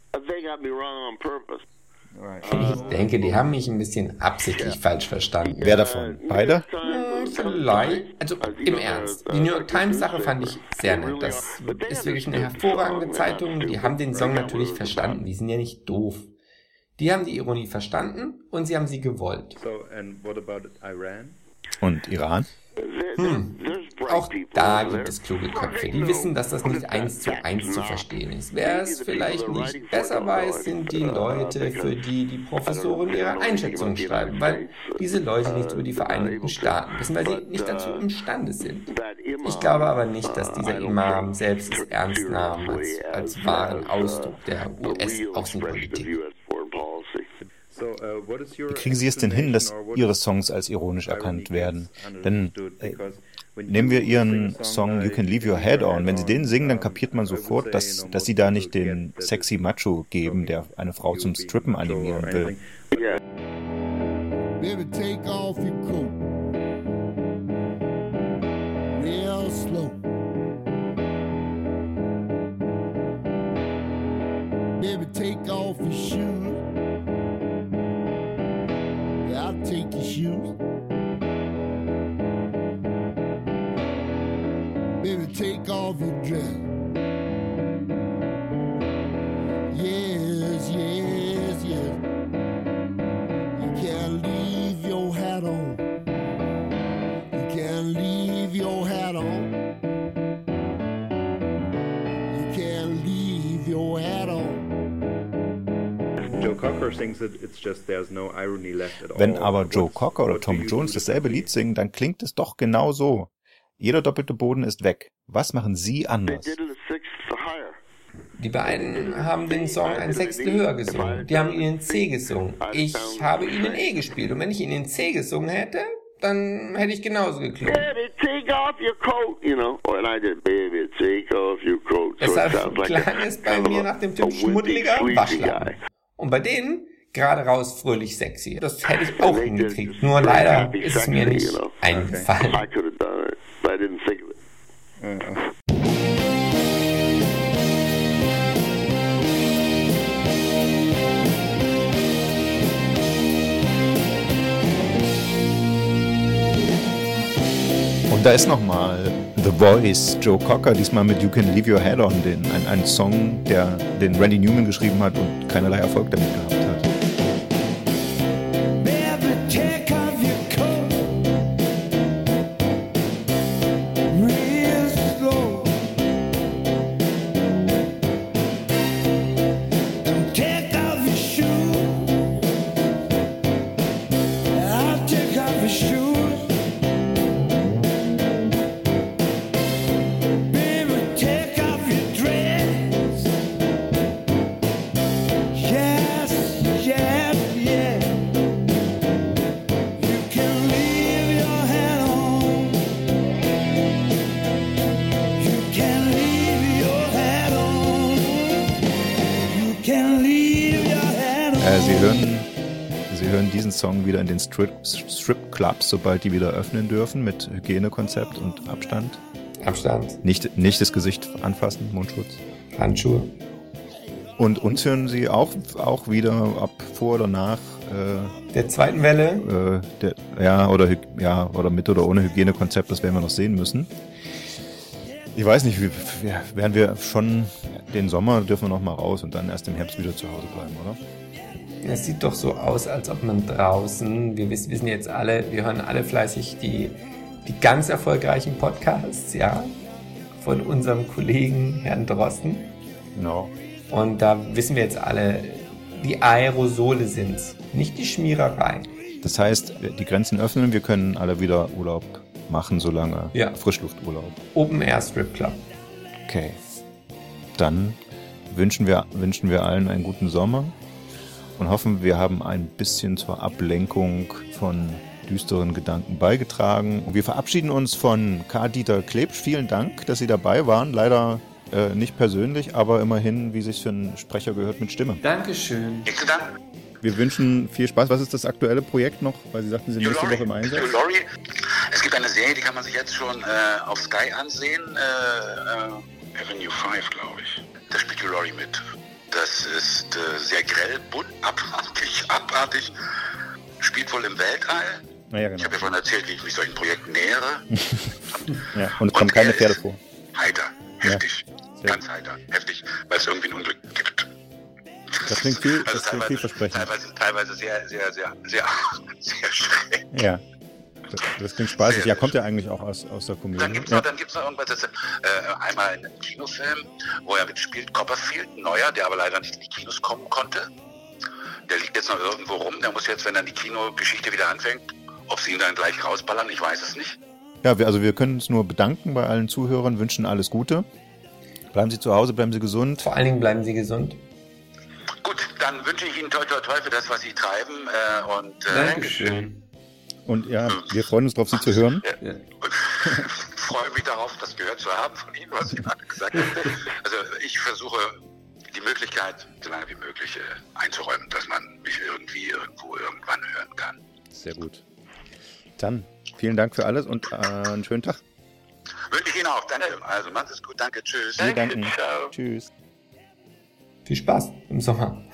Ich denke, die haben mich ein bisschen absichtlich falsch verstanden. Wer davon? Beide? Vielleicht. Also im Ernst. Die New York Times Sache fand ich sehr nett. Das ist wirklich eine hervorragende Zeitung. Die haben den Song natürlich verstanden. Die sind ja nicht doof. Die haben die Ironie verstanden und sie haben sie gewollt. Und Iran? Hm. Auch da gibt es kluge Köpfe, die wissen, dass das nicht eins zu eins zu verstehen ist. Wer es vielleicht nicht besser weiß, sind die Leute, für die die Professoren ihre Einschätzungen schreiben, weil diese Leute nichts über die Vereinigten Staaten wissen, weil sie nicht dazu imstande sind. Ich glaube aber nicht, dass dieser Imam selbst es ernst nahm als, als wahren Ausdruck der US-Außenpolitik. Wie kriegen Sie es denn hin, dass Ihre Songs als ironisch erkannt werden? Denn äh, nehmen wir Ihren Song You Can Leave Your Head On. Wenn Sie den singen, dann kapiert man sofort, dass, dass Sie da nicht den sexy Macho geben, der eine Frau zum Strippen animieren will. Baby, take off your coat. Real slow. Baby, take off your shoes. Wenn aber Joe Cocker oder Tom Jones dasselbe Lied singen, dann klingt es doch genau so. Jeder doppelte Boden ist weg. Was machen Sie anders? Die beiden haben den Song ein Sechstel höher gesungen. Die haben ihn in C gesungen. Ich habe ihn in E gespielt. Und wenn ich ihn in C gesungen hätte, dann hätte ich genauso geklungen. Baby, take off your coat, you know. And I did, baby, take off your coat. So it Deshalb like klang es bei mir nach dem Typ schmuddeliger Waschlappen. Und bei denen gerade raus fröhlich sexy. Das hätte ich auch hingekriegt. Nur leider ist es mir nicht eingefallen. I Und da ist nochmal The Voice, Joe Cocker, diesmal mit You Can Leave Your Head On, den, ein, ein Song, der den Randy Newman geschrieben hat und keinerlei Erfolg damit gehabt hat. Wieder in den Strip, Strip Clubs, sobald die wieder öffnen dürfen, mit Hygienekonzept und Abstand. Abstand. Nicht, nicht das Gesicht anfassen, Mundschutz. Handschuhe. Und uns hören Sie auch, auch wieder ab vor oder nach äh, Der zweiten Welle. äh, der, ja, oder, ja, oder mit oder ohne Hygienekonzept, das werden wir noch sehen müssen. Ich weiß nicht, wie- werden wir schon den Sommer dürfen wir noch mal raus und dann erst im Herbst wieder zu Hause bleiben, oder? Es sieht doch so aus, als ob man draußen, wir wissen, jetzt alle, wir hören alle fleißig die, die ganz erfolgreichen Podcasts, ja, von unserem Kollegen Herrn Drosten. Genau. Und da wissen wir jetzt alle, die Aerosole sind's, nicht die Schmiererei. Das heißt, die Grenzen öffnen, wir können alle wieder Urlaub machen, solange Ja. Frischlufturlaub. Open Air Strip Club. Okay. Dann wünschen wir, wünschen wir allen einen guten Sommer und hoffen, wir haben ein bisschen zur Ablenkung von düsteren Gedanken beigetragen. Wir verabschieden uns von Karl Dieter Klebsch. Vielen Dank, dass Sie dabei waren. Leider äh, nicht persönlich, aber immerhin, wie sich für einen Sprecher gehört, mit Stimme. Dankeschön. Nichts zu danken. Wir wünschen viel Spaß. Was ist das aktuelle Projekt noch? Weil Sie sagten, Sie sind nächste Woche im Einsatz. Laurie. Es gibt eine Serie, die kann man sich jetzt schon äh, auf Sky ansehen. Äh, äh, Avenue 5, glaube ich. Da spielt Laurie mit. Das ist äh, sehr grell, bunt, abartig, abartig. Spielt wohl im Weltall. Ich genau. habe ja vorhin erzählt, wie ich mich solchen Projekten nähere. Ja, und es kommen keine Pferde vor. Heiter, Ja. heftig, ganz heiter, heftig, weil es irgendwie ein Unglück gibt. Das klingt viel, Also das klingt teilweise, vielversprechend. teilweise, teilweise sehr, sehr, sehr, sehr, sehr schräg. Ja. Das, das klingt spaßig. Ja, kommt ja eigentlich auch aus, aus der Komödie. Dann gibt's ja. noch, dann gibt's noch irgendwas, das, äh, einmal in einem Kinofilm, wo er mitspielt, Copperfield, ein neuer, der aber leider nicht in die Kinos kommen konnte. Der liegt jetzt noch irgendwo rum, der muss jetzt, wenn dann die Kinogeschichte wieder anfängt, ob sie ihn dann gleich rausballern, ich weiß es nicht. Ja, wir, also wir können uns nur bedanken bei allen Zuhörern, wünschen alles Gute. Bleiben Sie zu Hause, bleiben Sie gesund. Vor allen Dingen bleiben Sie gesund. Gut, dann wünsche ich Ihnen toi toi toi für das, was Sie treiben äh, und äh, Dankeschön. Und ja, wir freuen uns darauf, Sie zu hören. freue mich darauf, das gehört zu haben von Ihnen, was Sie gerade gesagt haben. Also ich versuche die Möglichkeit, so lange wie möglich äh, einzuräumen, dass man mich irgendwie irgendwo irgendwann hören kann. Sehr gut. Dann vielen Dank für alles und äh, einen schönen Tag. Wünsche ich Ihnen auch. Danke. Also macht es gut. Danke. Tschüss. Wir danken. Ciao. Tschüss. Viel Spaß im Sommer.